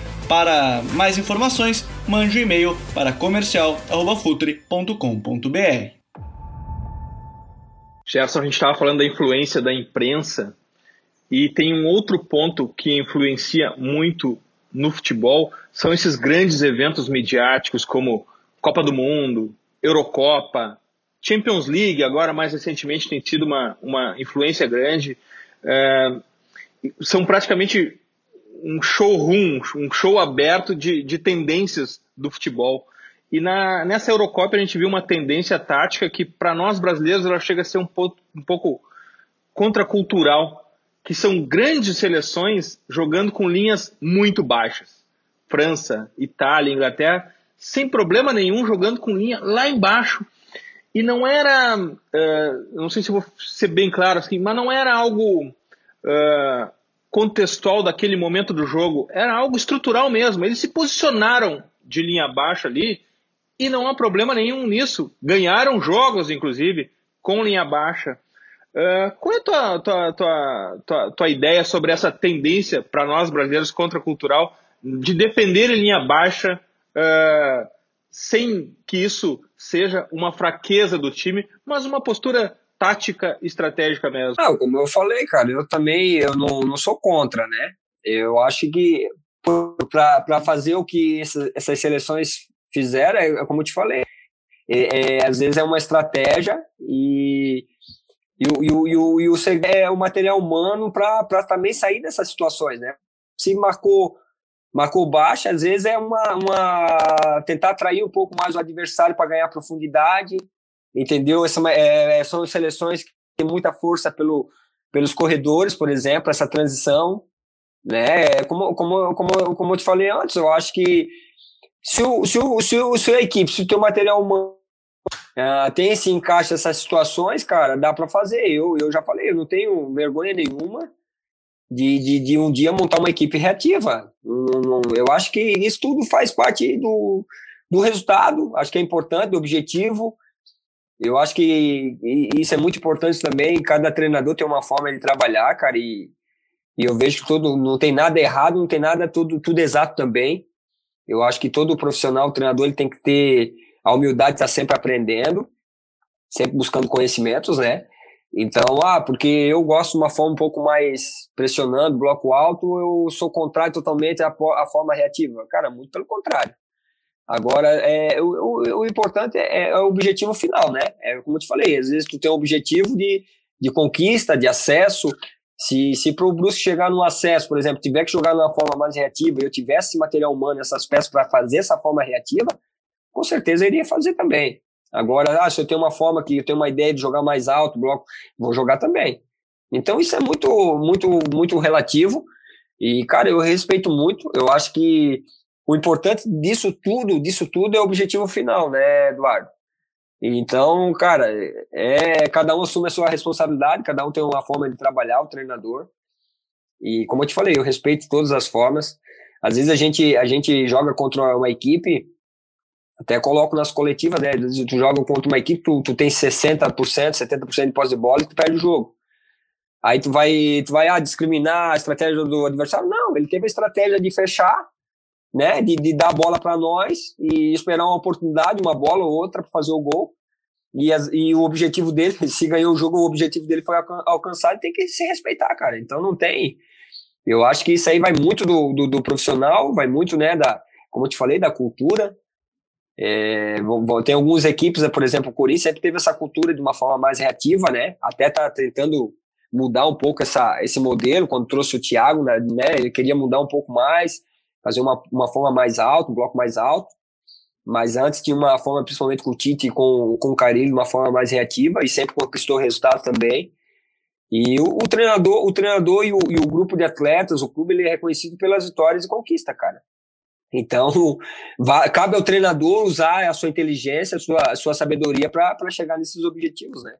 S2: Para mais informações, mande um e-mail para comercial.futre.com.br.
S1: Gerson, a gente estava falando da influência da imprensa e tem um outro ponto que influencia muito no futebol, são esses grandes eventos midiáticos como Copa do Mundo, Eurocopa, Champions League, agora mais recentemente tem tido uma, uma influência grande. É, são praticamente um showroom, um show aberto de, de tendências do futebol. E na, nessa Eurocopa a gente viu uma tendência tática que, para nós brasileiros, ela chega a ser um pouco, um pouco contracultural, que são grandes seleções jogando com linhas muito baixas. França, Itália, Inglaterra, sem problema nenhum, jogando com linha lá embaixo. E não era, uh, não sei se vou ser bem claro assim, mas não era algo uh, contextual daquele momento do jogo, era algo estrutural mesmo. Eles se posicionaram de linha baixa ali e não há problema nenhum nisso. Ganharam jogos, inclusive, com linha baixa. Uh, qual é a tua, tua, tua, tua, tua ideia sobre essa tendência para nós brasileiros contracultural de defender em linha baixa uh, sem que isso seja uma fraqueza do time, mas uma postura tática estratégica mesmo?
S3: Não, como eu falei, cara, eu também eu não, não sou contra, né? Eu acho que para fazer o que essa, essas seleções fizeram, é, é, como eu te falei, é, é, às vezes é uma estratégia e, e, e, e, e, o, e o é o material humano para também sair dessas situações, né? Se marcou marcou baixa, às vezes é uma, uma tentar atrair um pouco mais o adversário para ganhar profundidade entendeu? Essa, é, é, são seleções que têm muita força pelo, pelos corredores, por exemplo, essa transição, né? É como, como, como, como eu te falei antes, eu acho que se, o, se, o, se, o, se a equipe, se o teu material humano uh, tem esse encaixe essas situações, cara, dá para fazer. Eu, eu já falei, eu não tenho vergonha nenhuma de, de, de um dia montar uma equipe reativa. Eu acho que isso tudo faz parte do, do resultado, acho que é importante, do objetivo. Eu acho que isso é muito importante também. Cada treinador tem uma forma de trabalhar, cara, e, e eu vejo que todo, não tem nada errado, não tem nada tudo, tudo exato também. Eu acho que todo profissional, treinador, ele tem que ter a humildade está sempre aprendendo, sempre buscando conhecimentos, né? Então, ah, porque eu gosto de uma forma um pouco mais pressionando, bloco alto, eu sou contrário totalmente à, à forma reativa. Cara, muito pelo contrário. Agora, é, o, o, o importante é, é, o objetivo final, né? É como eu te falei, às vezes tu tem um objetivo de, de conquista, de acesso. Se, se para o Brusque chegar no acesso, por exemplo, tiver que jogar de uma forma mais reativa e eu tivesse material humano, essas peças para fazer essa forma reativa, com certeza eu iria fazer também. Agora, ah, se eu tenho uma forma que eu tenho uma ideia de jogar mais alto, bloco, vou jogar também. Então isso é muito, muito, muito relativo. E, cara, eu respeito muito. Eu acho que o importante disso tudo, disso tudo é o objetivo final, né, Eduardo? Então, cara, é cada um assume a sua responsabilidade, cada um tem uma forma de trabalhar, o treinador. E como eu te falei, eu respeito todas as formas. Às vezes a gente a gente joga contra uma equipe até coloco nas coletivas, né? Tu joga contra uma equipe, tu, tu tem 60%, 70% de posse de bola e tu perde o jogo. Aí tu vai, tu vai ah, discriminar a estratégia do adversário. Não, ele teve a estratégia de fechar, né? De, de dar a bola para nós e esperar uma oportunidade, uma bola ou outra para fazer o gol. E, as, e o objetivo dele, se ganhou o jogo, o objetivo dele foi alcançado, tem que se respeitar, cara. Então não tem. Eu acho que isso aí vai muito do, do, do profissional, vai muito, né, da, como eu te falei, da cultura, é, tem algumas equipes, por exemplo, o Corinthians sempre teve essa cultura de uma forma mais reativa, né? Até tá tentando mudar um pouco essa, esse modelo, quando trouxe o Thiago, né? Ele queria mudar um pouco mais, fazer uma, uma forma mais alta, um bloco mais alto. Mas antes tinha uma forma, principalmente com o Tite e com, com o Carilho, uma forma mais reativa e sempre conquistou resultado também. E o, o treinador, o treinador e o, e o, grupo de atletas, o clube, ele é reconhecido pelas vitórias e conquista, cara. Então, cabe ao treinador usar a sua inteligência, a sua, a sua sabedoria para chegar nesses objetivos, né?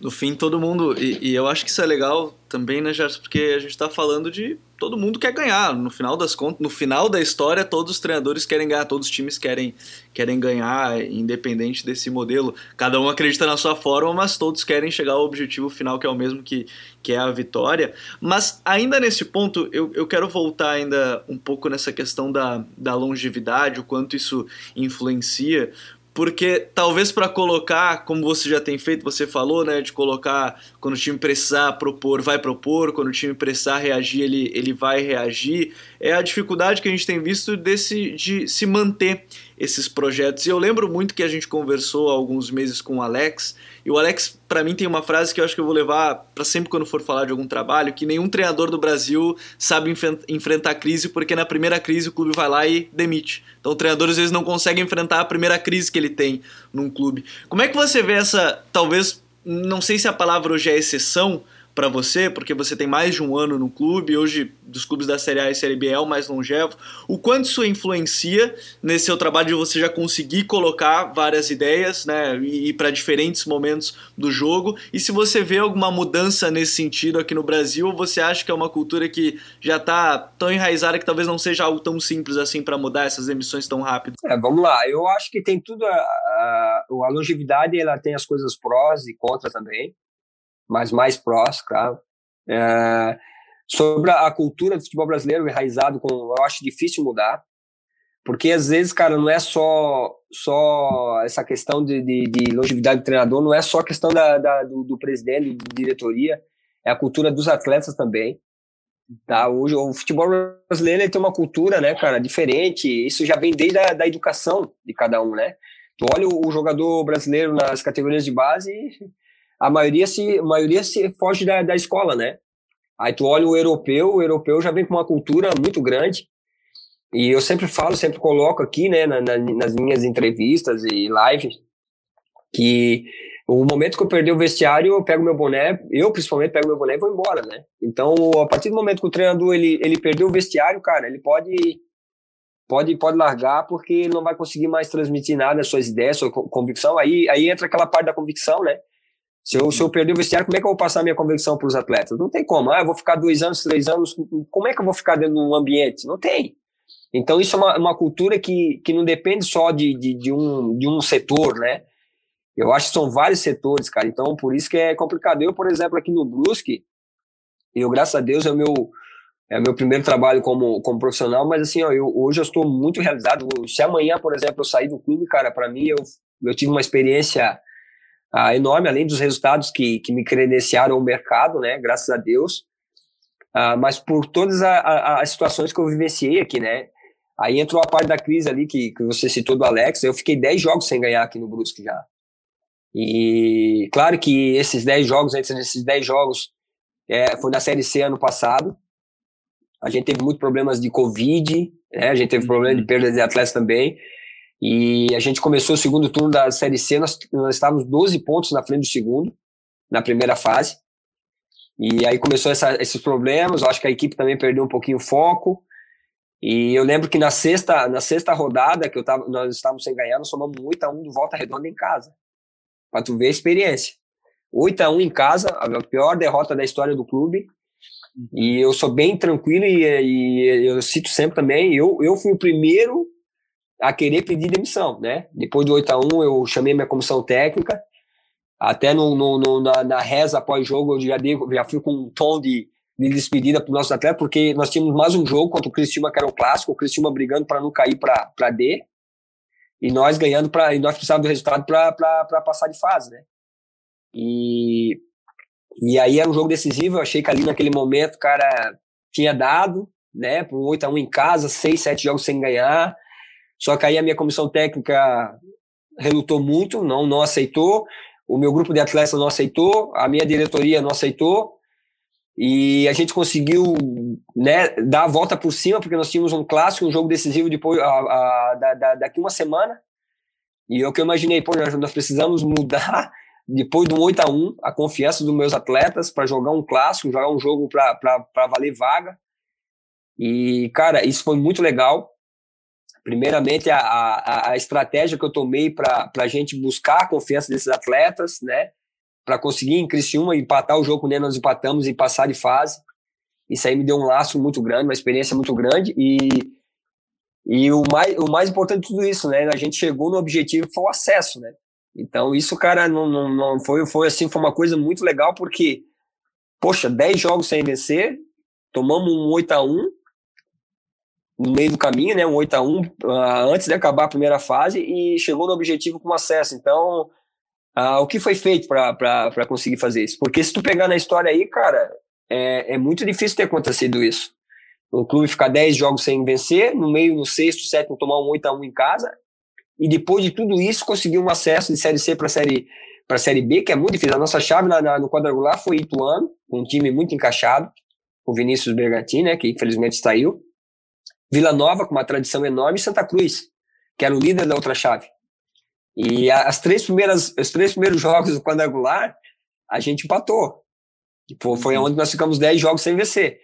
S2: No fim, todo mundo. E, e, eu acho que isso é legal também, né, Gerson? Porque a gente está falando de todo mundo quer ganhar. No final das contas, no final da história, todos os treinadores querem ganhar, todos os times querem, querem ganhar, independente desse modelo. Cada um acredita na sua forma, mas todos querem chegar ao objetivo final, que é o mesmo que, que é a vitória. Mas ainda nesse ponto, eu, eu quero voltar ainda um pouco nessa questão da, da longevidade, o quanto isso influencia, porque talvez para colocar, como você já tem feito, você falou, né, de colocar quando o time precisar propor, vai propor, quando o time precisar reagir, ele, ele vai reagir, é a dificuldade que a gente tem visto desse, de se manter esses projetos. E eu lembro muito que a gente conversou há alguns meses com o Alex, e o Alex, para mim, tem uma frase que eu acho que eu vou levar para sempre quando for falar de algum trabalho, que nenhum treinador do Brasil sabe enfrentar crise, porque na primeira crise o clube vai lá e demite. Então o treinador às vezes não consegue enfrentar a primeira crise que ele tem num clube. Como é que você vê essa, talvez, não sei se a palavra hoje é exceção, para você, porque você tem mais de um ano no clube, hoje dos clubes da Série A e Série B é o mais longevo, o quanto isso influencia nesse seu trabalho de você já conseguir colocar várias ideias, né, e ir para diferentes momentos do jogo, e se você vê alguma mudança nesse sentido aqui no Brasil, ou você acha que é uma cultura que já está tão enraizada que talvez não seja algo tão simples assim para mudar essas emissões tão rápido?
S3: É, vamos lá, eu acho que tem tudo a, a, a longevidade, ela tem as coisas prós e contra também, mas mais próximo, claro. É, sobre a cultura do futebol brasileiro enraizado, com, eu acho difícil mudar, porque às vezes, cara, não é só só essa questão de, de, de longevidade do treinador, não é só questão da, da do, do, presidente, da diretoria, é a cultura dos atletas também. Tá? Hoje, o futebol brasileiro tem uma cultura, né, cara, diferente. Isso já vem desde a da educação de cada um, né? Tu olha o jogador brasileiro nas categorias de base a maioria se, a maioria se foge da, da escola, né? Aí tu olha o europeu, o europeu já vem com uma cultura muito grande. E eu sempre falo, sempre coloco aqui, né, na, na, nas minhas entrevistas e lives, que o momento que eu perder o vestiário, eu pego meu boné, eu principalmente pego meu boné e vou embora, né? Então, a partir do momento que o treinador ele, ele perdeu o vestiário, cara, ele pode pode pode largar porque não vai conseguir mais transmitir nada, suas ideias, sua convicção. Aí aí entra aquela parte da convicção, né? Se eu, se eu perder o vestiário, como é que eu vou passar minha convicção para os atletas? Não tem como. Ah, eu vou ficar dois anos, três anos. Como é que eu vou ficar dentro de um ambiente? Não tem. Então, isso é uma, uma cultura que, que não depende só de, de, de, um, de um setor, né? Eu acho que são vários setores, cara. Então, por isso que é complicado. Eu, por exemplo, aqui no Brusque, eu, graças a Deus, é o meu, é o meu primeiro trabalho como, como profissional, mas assim, ó, eu, hoje eu estou muito realizado. Se amanhã, por exemplo, eu sair do clube, cara, para mim, eu, eu tive uma experiência ah, enorme, além dos resultados que, que me credenciaram ao mercado, né, graças a Deus, ah, mas por todas a, a, as situações que eu vivenciei aqui, né, aí entrou a parte da crise ali que, que você citou do Alex, eu fiquei 10 jogos sem ganhar aqui no Brusque já, e claro que esses 10 jogos, entre esses 10 jogos, é, foi na Série C ano passado, a gente teve muitos problemas de Covid, né, a gente teve problema de uhum. perda de atletas também, e a gente começou o segundo turno da Série C, nós, nós estávamos 12 pontos na frente do segundo, na primeira fase. E aí começou essa, esses problemas, eu acho que a equipe também perdeu um pouquinho o foco. E eu lembro que na sexta, na sexta rodada que eu tava, nós estávamos sem ganhar, nós tomamos 8 a 1 do Volta Redonda em casa. Para tu ver a experiência. 8 a 1 em casa, a pior derrota da história do clube. E eu sou bem tranquilo e, e eu cito sempre também, eu, eu fui o primeiro a querer pedir demissão, né? Depois do 8 a 1 eu chamei minha comissão técnica, até no, no, no na, na, reza após jogo eu já, dei, já fui com um tom de, de despedida para o nosso atleta, porque nós tínhamos mais um jogo contra o Cristiúma, que era o clássico, o Cristiúma brigando para não cair para D, e nós ganhando, para e nós precisávamos do resultado para passar de fase, né? E, e aí era um jogo decisivo, eu achei que ali naquele momento, cara, tinha dado, né, por um 8 a 1 em casa, 6, 7 jogos sem ganhar, só que aí a minha comissão técnica relutou muito, não, não aceitou. O meu grupo de atletas não aceitou, a minha diretoria não aceitou. E a gente conseguiu né, dar a volta por cima, porque nós tínhamos um clássico, um jogo decisivo depois, a, a, da, da, daqui uma semana. E eu que imaginei, pô, nós precisamos mudar, depois do 8 a 1 a confiança dos meus atletas para jogar um clássico, jogar um jogo para valer vaga. E, cara, isso foi muito legal. Primeiramente, a, a, a estratégia que eu tomei para a gente buscar a confiança desses atletas, né? Para conseguir em Criciúma empatar o jogo com nós empatamos e passar de fase. Isso aí me deu um laço muito grande, uma experiência muito grande. E, e o, mais, o mais importante de tudo isso, né? A gente chegou no objetivo que foi o acesso, né? Então, isso, cara, não, não, não foi, foi assim, foi uma coisa muito legal, porque, poxa, 10 jogos sem vencer, tomamos um 8 a 1 no meio do caminho, né, um 8 a 1 uh, ah, antes de acabar a primeira fase e chegou no objetivo com acesso. Então, uh, o que foi feito para conseguir fazer isso? Porque se tu pegar na história aí, cara, é, é muito difícil ter acontecido isso. O clube ficar 10 jogos sem vencer, no meio, no sexto, sétimo, tomar um 8 a 1 em casa, e depois de tudo isso, conseguir um acesso de Série C para série para Série B, que é muito difícil. A nossa chave na, na, no quadrangular foi Ituano, um time muito encaixado, o Vinícius Bergantini, né, que infelizmente saiu. Vila Nova, com uma tradição enorme, e Santa Cruz, que era o líder da outra chave. E as três primeiras, os três primeiros jogos do quadrangular, a gente empatou. Tipo, foi uhum. onde nós ficamos 10 jogos sem vencer.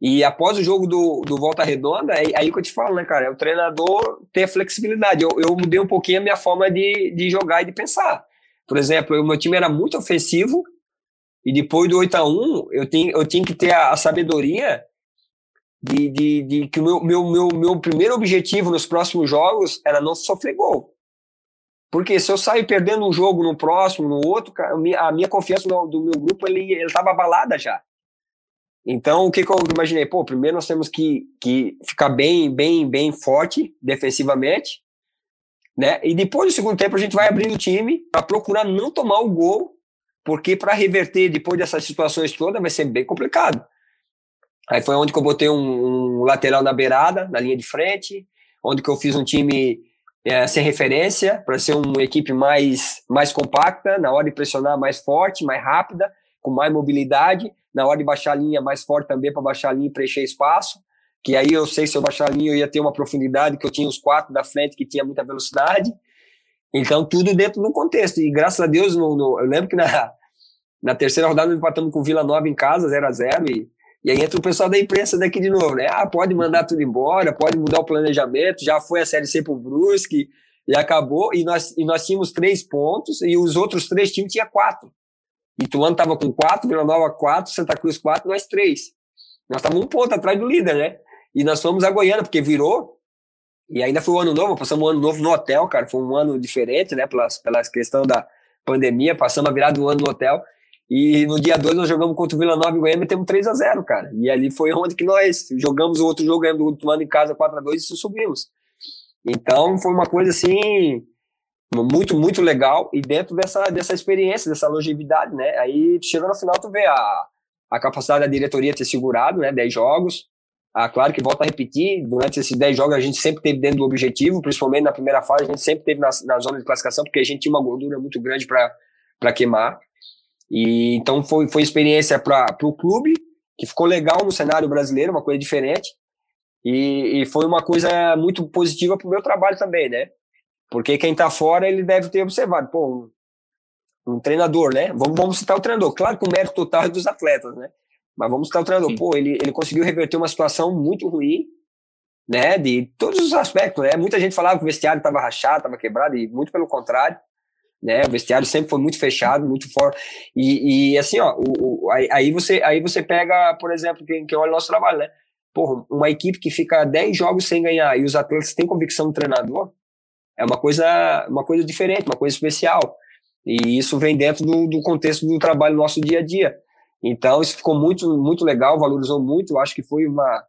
S3: E após o jogo do, do Volta Redonda, é aí que eu te falo, né, cara? É o treinador ter flexibilidade. Eu, eu mudei um pouquinho a minha forma de, de jogar e de pensar. Por exemplo, o meu time era muito ofensivo, e depois do 8 a 1 eu, tenho, eu tinha que ter a, a sabedoria de, de, de que o meu, meu, meu, meu primeiro objetivo nos próximos jogos era não sofrer gol. Porque se eu saio perdendo um jogo no próximo, no outro, a minha, confiança do meu grupo ele estava abalada já. Então, o que, que eu imaginei? Pô, primeiro nós temos que, que ficar bem, bem, bem forte defensivamente, né? E depois do segundo tempo a gente vai abrir o time para procurar não tomar o gol, porque para reverter depois dessas situações todas vai ser bem complicado. Aí foi onde que eu botei um, um lateral na beirada, na linha de frente, onde que eu fiz um time é, sem referência, para ser uma equipe mais, mais compacta, na hora de pressionar mais forte, mais rápida, com mais mobilidade, na hora de baixar a linha mais forte também para baixar a linha e preencher espaço, que aí eu sei se eu baixar a linha eu ia ter uma profundidade, que eu tinha os quatro da frente que tinha muita velocidade, então tudo dentro do contexto, e graças a Deus, no, no, eu lembro que na, na terceira rodada nós empatamos com o Vila Nova em casa, 0 a 0 e e aí entra o pessoal da imprensa daqui de novo, né? Ah, pode mandar tudo embora, pode mudar o planejamento, já foi a Série C pro Brusque, e acabou, e nós, e nós tínhamos três pontos, e os outros três times tinham quatro. Ituano estava com quatro, Vila Nova quatro, Santa Cruz quatro, nós três. Nós estávamos um ponto atrás do líder, né? E nós fomos a Goiânia, porque virou, e ainda foi o ano novo, passamos o ano novo no hotel, cara, foi um ano diferente, né, pela, pela questão da pandemia, passamos a virada do ano no hotel, E no dia 2 nós jogamos contra o Vila Nova e Goiânia e temos 3 a 0 cara. E ali foi onde que nós jogamos o outro jogo, ganhando o outro ano em casa 4 a 2 e subimos. Então foi uma coisa assim muito, muito legal. E dentro dessa, dessa experiência, dessa longevidade, né? Aí chega no final, tu vê a, a capacidade da diretoria ter segurado, né? 10 jogos. Ah, claro que volta a repetir, durante esses 10 jogos a gente sempre teve dentro do objetivo, principalmente na primeira fase, a gente sempre teve na, na zona de classificação, porque a gente tinha uma gordura muito grande para queimar. E então foi, foi experiência para o clube, que ficou legal no cenário brasileiro, uma coisa diferente. E, e foi uma coisa muito positiva para o meu trabalho também, né? Porque quem está fora, ele deve ter observado, pô, um, um, treinador, né? Vamos, vamos citar o treinador. Claro que o mérito total é dos atletas, né? Mas vamos citar o treinador. Sim. Pô, ele, ele conseguiu reverter uma situação muito ruim, né? De todos os aspectos, né? Muita gente falava que o vestiário estava rachado, estava quebrado, e muito pelo contrário né? O vestiário sempre foi muito fechado, muito forte. E, e assim, ó, o, o, aí, você, aí você pega, por exemplo, quem, quem olha o nosso trabalho, né? Porra, uma equipe que fica 10 jogos sem ganhar e os atletas têm convicção do treinador, é uma coisa, uma coisa diferente, uma coisa especial. E isso vem dentro do, do contexto do trabalho nosso dia a dia. Então, isso ficou muito, muito legal, valorizou muito. Acho que foi uma,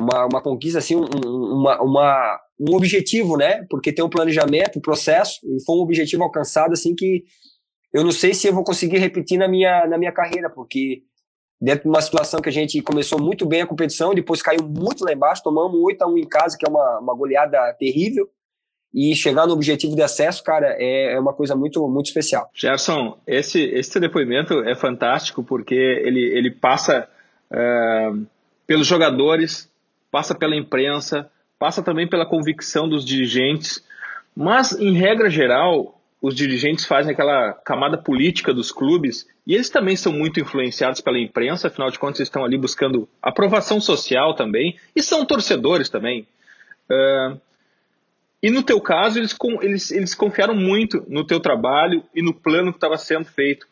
S3: uma, uma conquista, assim, um, uma, uma, um objetivo, né? Porque tem um planejamento, um processo, e foi um objetivo alcançado, assim, que eu não sei se eu vou conseguir repetir na minha, na minha carreira, porque dentro de uma situação que a gente começou muito bem a competição, depois caiu muito lá embaixo, tomamos 8 a 1 em casa, que é uma, uma goleada terrível, e chegar no objetivo de acesso, cara, é, é uma coisa muito, muito especial.
S1: Gerson, esse, esse depoimento é fantástico porque ele, ele passa uh, pelos jogadores, passa pela imprensa, passa também pela convicção dos dirigentes, mas, em regra geral, os dirigentes fazem aquela camada política dos clubes e eles também são muito influenciados pela imprensa, afinal de contas, estão ali buscando aprovação social também e são torcedores também. Uh, e no teu caso, eles, eles, eles confiaram muito no teu trabalho e no plano que estava sendo feito.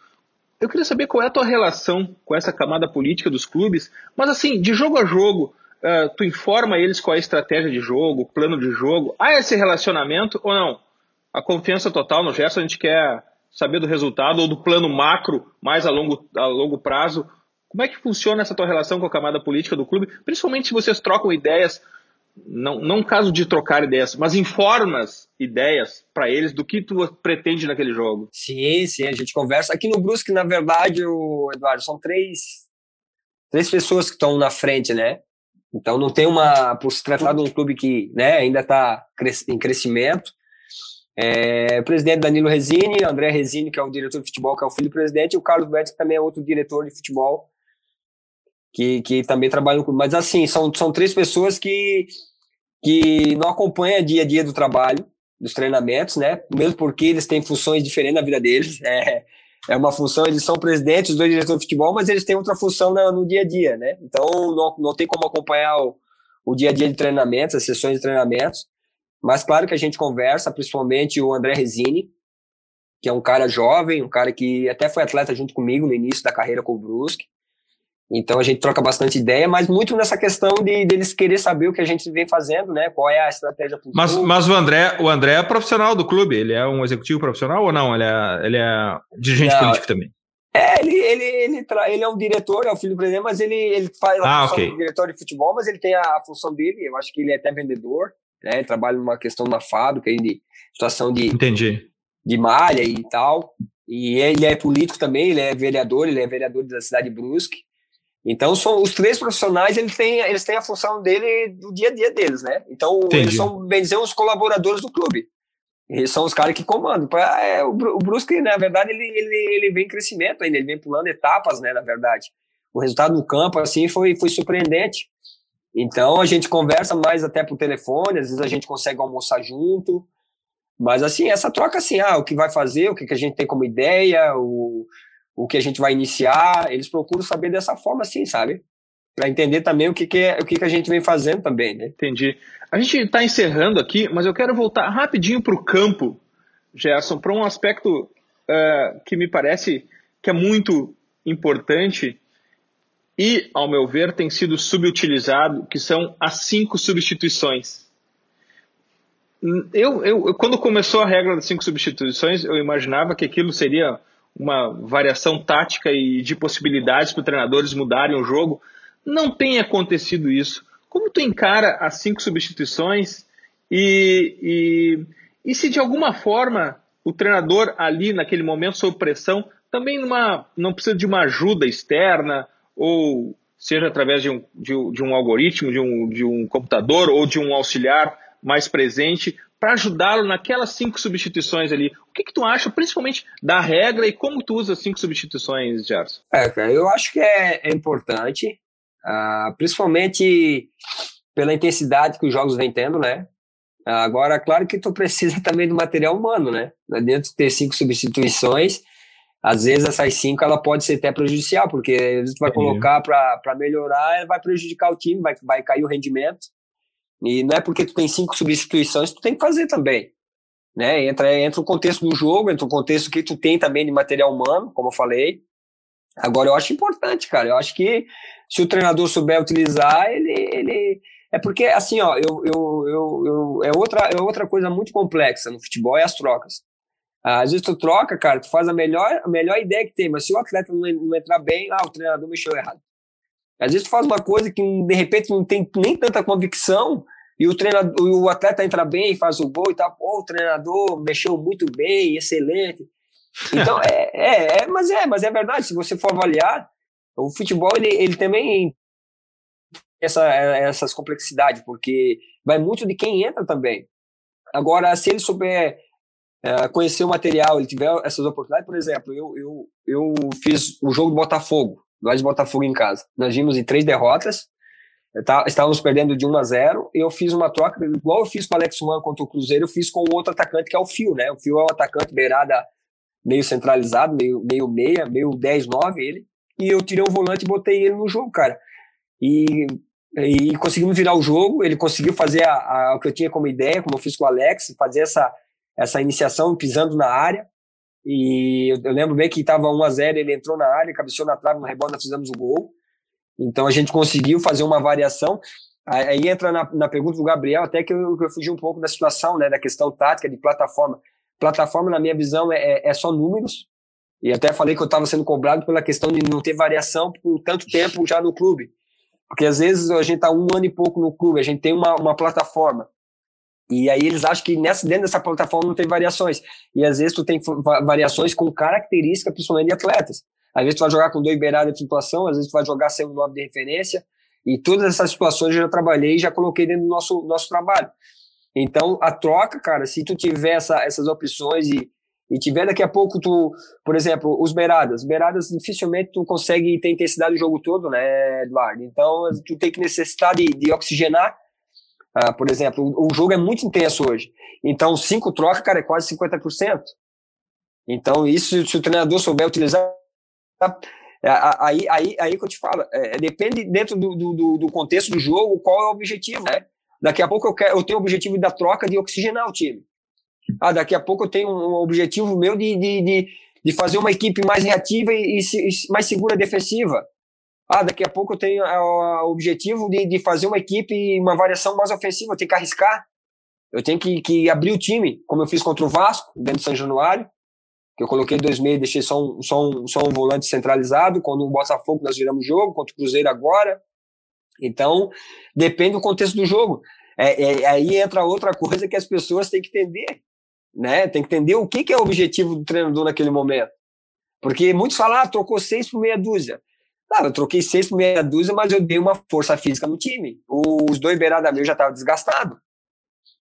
S1: Eu queria saber qual é a tua relação com essa camada política dos clubes, mas assim, de jogo a jogo, uh, tu informa eles qual é a estratégia de jogo, plano de jogo. Há esse relacionamento ou não? A confiança total no Gerson, a gente quer saber do resultado ou do plano macro mais a longo, a longo prazo. Como é que funciona essa tua relação com a camada política do clube? Principalmente se vocês trocam ideias, não, não caso de trocar ideias, mas informas ideias para eles do que tu pretende naquele jogo.
S3: Sim, sim, a gente conversa. Aqui no Brusque, na verdade, o Eduardo, são três, três pessoas que estão na frente, né? Então não tem uma, por se tratar de um clube que né, ainda está em crescimento. É, o presidente Danilo Resini, André Resini, que é o diretor de futebol, que é o filho do presidente, e o Carlos Betti, que também é outro diretor de futebol, que, que também trabalha no clube. Mas assim, são, são três pessoas que, que não acompanham dia a dia do trabalho, dos treinamentos, né? Mesmo porque eles têm funções diferentes na vida deles. É, é uma função, eles são presidentes, os dois diretores de futebol, mas eles têm outra função no, dia a dia, né? Então não, não tem como acompanhar o, o dia a dia de treinamentos, as sessões de treinamentos. Mas claro que a gente conversa, principalmente o André Resini, que é um cara jovem, um cara que até foi atleta junto comigo no início da carreira com o Brusque. Então a gente troca bastante ideia, mas muito nessa questão de deles querer saber o que a gente vem fazendo, né? Qual é a estratégia
S5: mas, mas o André, o André é profissional do clube, ele é um executivo profissional ou não? Ele é, ele é dirigente não, político também?
S3: É, ele, ele, ele, ele é um diretor, é o filho do presidente, mas ele, ele faz a ah, função okay. de diretor de futebol, mas ele tem a, a, função dele, eu acho que ele é até vendedor, né? Ele trabalha numa questão de uma fábrica aí de situação de,
S5: Entendi.
S3: de malha e tal. E ele é político também, ele é vereador, ele é vereador da cidade de Brusque. Então, são os três profissionais, eles têm, eles têm a função dele do dia a dia deles, né? Então, Entendi. eles são, bem dizer, os colaboradores do clube. Eles são os caras que comandam. É, o, Brusque, na verdade, ele, ele, ele vem em crescimento ainda, ele vem pulando etapas, né, na verdade. O resultado no campo, assim, foi, foi surpreendente. Então, a gente conversa mais até por telefone, às vezes a gente consegue almoçar junto. Mas, assim, essa troca, assim, ah, o que vai fazer, o que, que a gente tem como ideia, o o que a gente vai iniciar, eles procuram saber dessa forma assim, sabe? Para entender também o que, que é, o que, que a gente vem fazendo também, né?
S1: Entendi. A gente está encerrando aqui, mas eu quero voltar rapidinho para o campo, Gerson, para um aspecto uh, que me parece que é muito importante e, ao meu ver, tem sido subutilizado, que são as cinco substituições. Eu, eu, quando começou a regra das cinco substituições, eu imaginava que aquilo seria uma variação tática e de possibilidades para treinadores mudarem o jogo. Não tem acontecido isso. Como tu encara as cinco substituições e, e, e se de alguma forma o treinador ali naquele momento sob pressão também numa, não precisa de uma ajuda externa ou seja através de um, de, de um algoritmo, de um, de um computador ou de um auxiliar mais presente para ajudá-lo naquelas cinco substituições ali. O que, que tu acha, principalmente da regra e como tu usa as cinco substituições, Gerson?
S3: É, cara, eu acho que é, é importante, uh, principalmente pela intensidade que os jogos vêm tendo, né? Uh, agora, claro que tu precisa também do material humano, né? Não adianta ter cinco substituições, às vezes essas cinco ela pode ser até prejudicial, porque às vezes tu vai colocar para melhorar, vai prejudicar o time, vai, vai cair o rendimento. E não é porque tu tem cinco substituições, tu tem que fazer também. Né? Entra, entra o contexto do jogo, entra o contexto que tu tem também de material humano, como eu falei. Agora, eu acho importante, cara. Eu acho que se o treinador souber utilizar, ele. ele... É porque, assim, ó, eu, eu, eu, eu, é, outra, é outra coisa muito complexa no futebol, é as trocas. Às vezes tu troca, cara, tu faz a melhor, a melhor ideia que tem, mas se o atleta não, não entrar bem, ah, o treinador mexeu errado. Às vezes tu faz uma coisa que de repente não tem nem tanta convicção, e o treinador, o atleta entra bem, faz o gol e tal, pô, o treinador mexeu muito bem, excelente. Então, é, é, é, mas é, mas é verdade, se você for avaliar, o futebol, ele, ele também essa, essas complexidades, porque vai muito de quem entra também. Agora, se ele souber é, conhecer o material, ele tiver essas oportunidades, por exemplo, eu, eu, eu fiz o jogo do Botafogo, nós de Botafogo em casa. Nós vimos em três derrotas, Tá, estávamos perdendo de 1 a 0 e eu fiz uma troca, igual eu fiz com o Alex Mann contra o Cruzeiro, eu fiz com o outro atacante que é o Fio, né? O Fio é um atacante beirada meio centralizado, meio, meio meia, meio 10-9 ele, e eu tirei o volante e botei ele no jogo, cara. E, e conseguimos virar o jogo, ele conseguiu fazer a, a, o que eu tinha como ideia, como eu fiz com o Alex, fazer essa, essa iniciação pisando na área, e eu, eu lembro bem que estava 1 a 0 ele entrou na área, cabeceou na trave, no rebote, fizemos o gol, então a gente conseguiu fazer uma variação. Aí entra na, na pergunta do Gabriel, até que eu, eu fugi um pouco da situação, né, da questão tática de plataforma. Plataforma, na minha visão, é, é, é só números. E até falei que eu estava sendo cobrado pela questão de não ter variação por tanto tempo já no clube. Porque às vezes a gente está um ano e pouco no clube, a gente tem uma, uma plataforma. E aí eles acham que nessa, dentro dessa plataforma não tem variações. E às vezes tu tem variações com características, principalmente de atletas. Às vezes tu vai jogar com dois beiradas de situação, às vezes tu vai jogar sem um nove de referência. E todas essas situações eu já trabalhei e já coloquei dentro do nosso, nosso trabalho. Então, a troca, cara, se tu tiver essa, essas opções e, e tiver daqui a pouco tu, por exemplo, os beiradas, beiradas dificilmente tu consegue ter intensidade o jogo todo, né, Eduardo? Então, tu tem que necessitar de, de oxigenar. Uh, por exemplo, o, o, jogo é muito intenso hoje. Então, cinco trocas, cara, é quase 50%. Então, isso, se o treinador souber utilizar, é, aí, aí, aí que eu te falo, é, depende dentro do, do, do, contexto do jogo qual é o objetivo, né? Daqui a pouco eu, quero, eu tenho o objetivo da troca de oxigenar o time. Ah, daqui a pouco eu tenho um objetivo meu de, de, de, de fazer uma equipe mais reativa e, e, mais segura defensiva. Ah, daqui a pouco eu tenho o objetivo de, de fazer uma equipe, uma variação mais ofensiva, eu tenho que arriscar. Eu tenho que, que abrir o time, como eu fiz contra o Vasco, dentro de São Januário eu coloquei dois meios, deixei só um, só, um, só um volante centralizado, quando o Botafogo nós viramos jogo, contra o Cruzeiro agora. Então, depende do contexto do jogo. É, é, aí entra outra coisa que as pessoas têm que entender, né? Tem que entender o que, que é o objetivo do treinador naquele momento. Porque muitos falam, ah, trocou seis por meia dúzia. Ah, eu troquei seis por meia dúzia, mas eu dei uma força física no time. Os dois beiradas meus já estavam desgastados.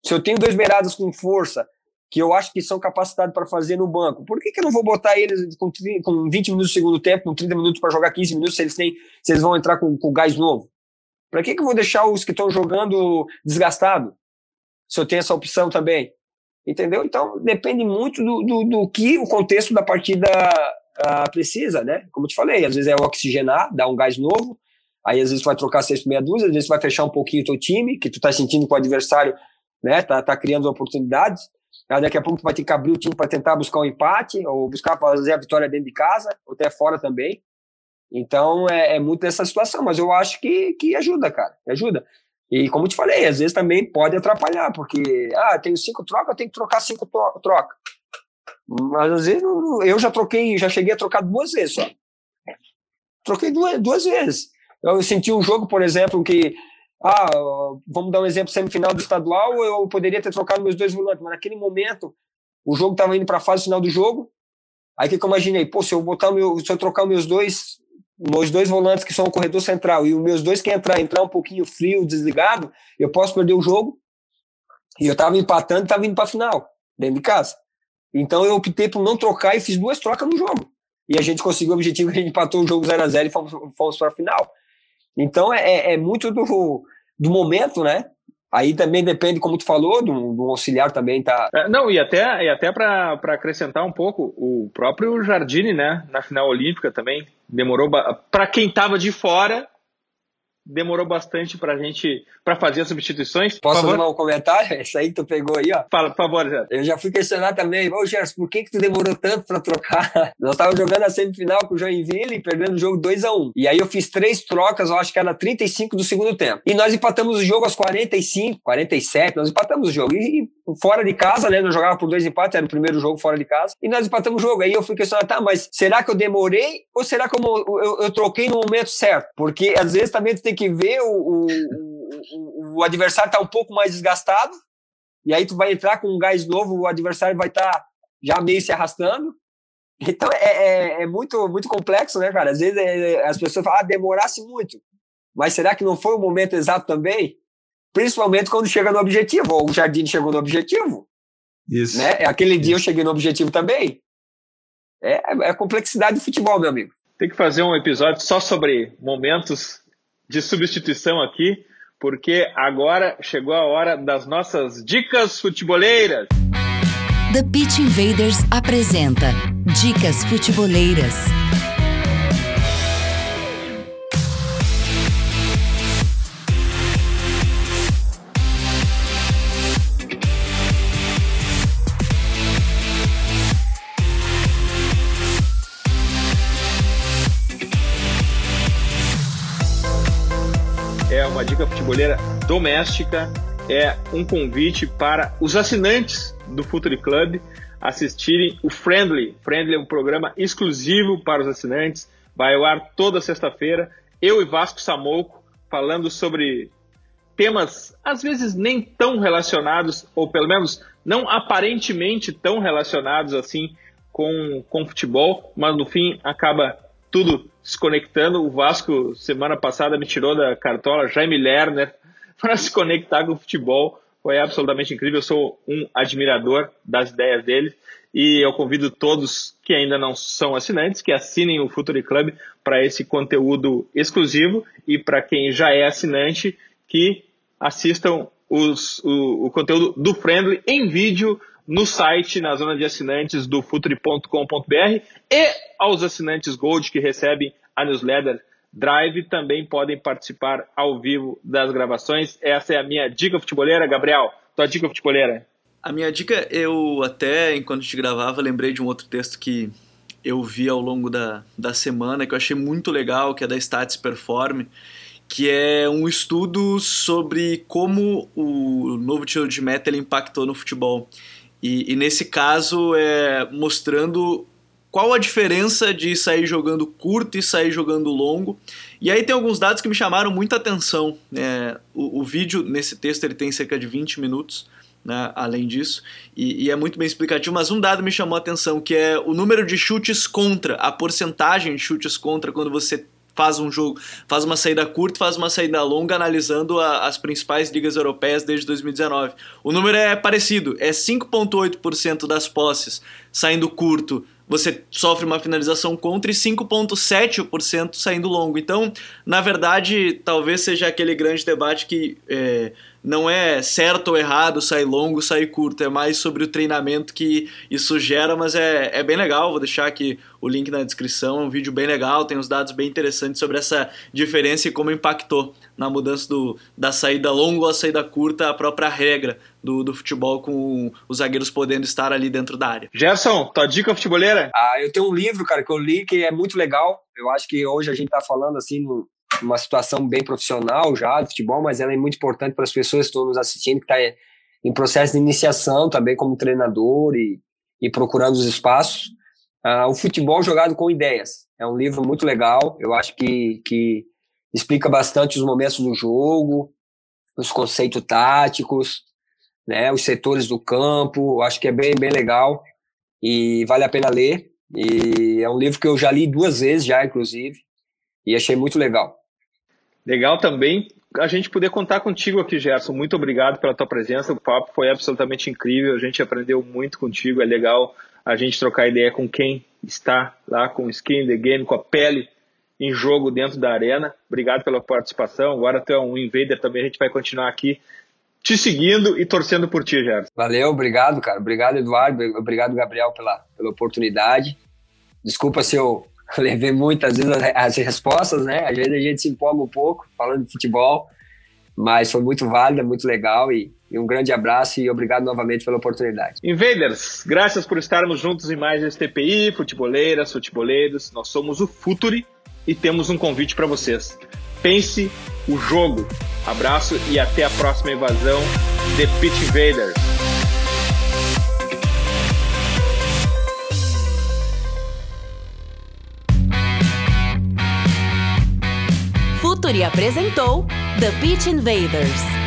S3: Se eu tenho dois beiradas com força que eu acho que são capacitados para fazer no banco. Por que, que eu não vou botar eles com, com 20 minutos do segundo tempo, com 30 minutos para jogar 15 minutos, se eles, têm, se eles vão entrar com, com gás novo? Para que, que eu vou deixar os que estão jogando desgastado? Se eu tenho essa opção também. Entendeu? Então, depende muito do, do, do que o contexto da partida uh, precisa, né? Como eu te falei, às vezes é oxigenar, dar um gás novo, aí às vezes vai trocar seis por meia dúzia, às vezes vai fechar um pouquinho o teu time, que tu tá sentindo que o adversário né, tá, tá criando oportunidades, daqui a pouco tu vai ter que abrir o time para tentar buscar um empate, ou buscar fazer a vitória dentro de casa, ou até fora também. Então é, é muito nessa situação, mas eu acho que, que ajuda, cara, ajuda. E como te falei, às vezes também pode atrapalhar, porque, ah, tenho cinco trocas, eu tenho que trocar cinco trocas. Mas às vezes eu já troquei, já cheguei a trocar duas vezes só. Troquei duas, duas vezes. Eu senti um jogo, por exemplo, que ah, vamos dar um exemplo, semifinal do estadual, eu poderia ter trocado meus dois volantes, mas naquele momento o jogo estava indo para a fase final do jogo. Aí que eu imaginei, pô, se eu botar meu, se eu trocar meus dois, meus dois volantes que são o corredor central e os meus dois que entrar, entrar um pouquinho frio, desligado, eu posso perder o jogo. E eu estava empatando estava indo para a final, dentro de casa. Então eu optei por não trocar e fiz duas trocas no jogo. E a gente conseguiu o objetivo, a gente empatou o jogo 0 a 0 e fomos, fomos para a final. Então é, é, é muito do, do momento, né? Aí também depende, como tu falou, do, do auxiliar também tá.
S1: É, não, e até, e até para acrescentar um pouco, o próprio Jardine, né, na final olímpica também, demorou. Para quem tava de fora, demorou bastante pra gente para fazer as substituições.
S3: Posso fazer um comentário? Esse aí que tu pegou aí, ó.
S1: Fala, por favor, Gerson.
S3: Eu já fui questionar também, ô Gerson, por que que tu demorou tanto pra trocar? Nós estávamos jogando a semifinal com o Joinville e perdendo o jogo 2 a 1 um. E aí eu fiz três trocas, eu acho que era 35 do segundo tempo. E nós empatamos o jogo aos 45, 47, nós empatamos o jogo. E, fora de casa, né? Nós jogava por dois empates, era o primeiro jogo fora de casa. E nós empatamos o jogo. Aí eu fui questionar, tá, mas será que eu demorei ou será que eu, eu, eu troquei no momento certo? Porque às vezes também tu tem que ver o, o, o, o adversário tá um pouco mais desgastado, e aí tu vai entrar com um gás novo, o adversário vai estar tá já meio se arrastando. Então é, é, é, muito, muito complexo, né, cara? Às vezes é, as pessoas falam, ah, demorasse muito. Mas será que não foi o momento exato também? Principalmente quando chega no objetivo. Ou o Jardim chegou no objetivo. Isso. Né? Aquele dia eu cheguei no objetivo também. É, é a complexidade do futebol, meu amigo.
S1: Tem que fazer um episódio só sobre momentos de substituição aqui, porque agora chegou a hora das nossas dicas futeboleiras.
S4: The Pitch Invaders apresenta Dicas Futeboleiras.
S1: Uma dica futebolera doméstica, é um convite para os assinantes do Futuri Club assistirem o Friendly. Friendly é um programa exclusivo para os assinantes, vai ao ar toda sexta-feira. Eu e Vasco Samoco falando sobre temas às vezes nem tão relacionados, ou pelo menos não aparentemente tão relacionados assim com, com futebol, mas no fim acaba tudo se conectando. O Vasco, semana passada, me tirou da cartola Jaime Lerner para se conectar com o futebol. Foi absolutamente incrível. Eu sou um admirador das ideias dele e eu convido todos que ainda não são assinantes que assinem o Futuri Club para esse conteúdo exclusivo e para quem já é assinante que assistam os, o, o conteúdo do Friendly em vídeo no site, na zona de assinantes do futuri.com.br e aos assinantes Gold que recebem a newsletter Drive também podem participar ao vivo das gravações. Essa é a minha dica futebolera, Gabriel. Tua dica futebolera.
S2: A minha dica, eu até, enquanto gente gravava, lembrei de um outro texto que eu vi ao longo da, da semana, que eu achei muito legal, que é da Stats Perform, que é um estudo sobre como o novo tiro de meta impactou no futebol. E, e nesse caso, é mostrando qual a diferença de sair jogando curto e sair jogando longo. E aí tem alguns dados que me chamaram muita atenção. É, o, o, vídeo, nesse texto, ele tem cerca de 20 minutos, né, além disso, e, e, é muito bem explicativo, mas um dado me chamou a atenção, que é o número de chutes contra, a porcentagem de chutes contra quando você faz um jogo, faz uma saída curta, faz uma saída longa, analisando a, as principais ligas europeias desde 2019. O número é parecido, é 5,8% das posses saindo curto, você sofre uma finalização contra e 5,7% saindo longo. Então, na verdade, talvez seja aquele grande debate que é, não é certo ou errado sair longo, sair curto, é mais sobre o treinamento que isso gera, mas é, é bem legal, vou deixar aqui o link na descrição, é um vídeo bem legal, tem uns dados bem interessantes sobre essa diferença e como impactou na mudança do, da saída longa ou a saída curta, a própria regra do, do futebol com os zagueiros podendo estar ali dentro da área.
S1: Gerson, tua dica futebolera?
S3: Ah, eu tenho um livro, cara, que eu li que é muito legal, eu acho que hoje a gente tá falando assim no uma situação bem profissional já de futebol, mas ela é muito importante para as pessoas que estão nos assistindo, que está em processo de iniciação também como treinador e, e procurando os espaços. Uh, o futebol jogado com ideias. É um livro muito legal. Eu acho que, que explica bastante os momentos do jogo, os conceitos táticos, né, os setores do campo. Eu acho que é bem, bem legal e vale a pena ler. E é um livro que eu já li duas vezes já, inclusive, e achei muito legal.
S1: Legal também a gente poder contar contigo aqui, Gerson. Muito obrigado pela tua presença. O papo foi absolutamente incrível. A gente aprendeu muito contigo. É legal a gente trocar ideia com quem está lá com skin the game, com a pele em jogo dentro da arena. Obrigado pela participação. Agora tu é um invader também. A gente vai continuar aqui te seguindo e torcendo por ti, Gerson.
S3: Valeu, obrigado, cara. Obrigado, Eduardo. Obrigado, Gabriel, pela, pela oportunidade. Desculpa se eu levei muitas vezes as respostas, né? Às vezes a gente se empolga um pouco falando de futebol, mas foi muito válida, muito legal e, e um grande abraço e obrigado novamente pela oportunidade.
S1: Invaders, graças por estarmos juntos em mais este TPI, futeboleiras, futeboleiros. Nós somos o Futuri e temos um convite para vocês. Pense o jogo. Abraço e até a próxima invasão The Pitch Invaders.
S4: Futuri apresentou The Pitch Invaders.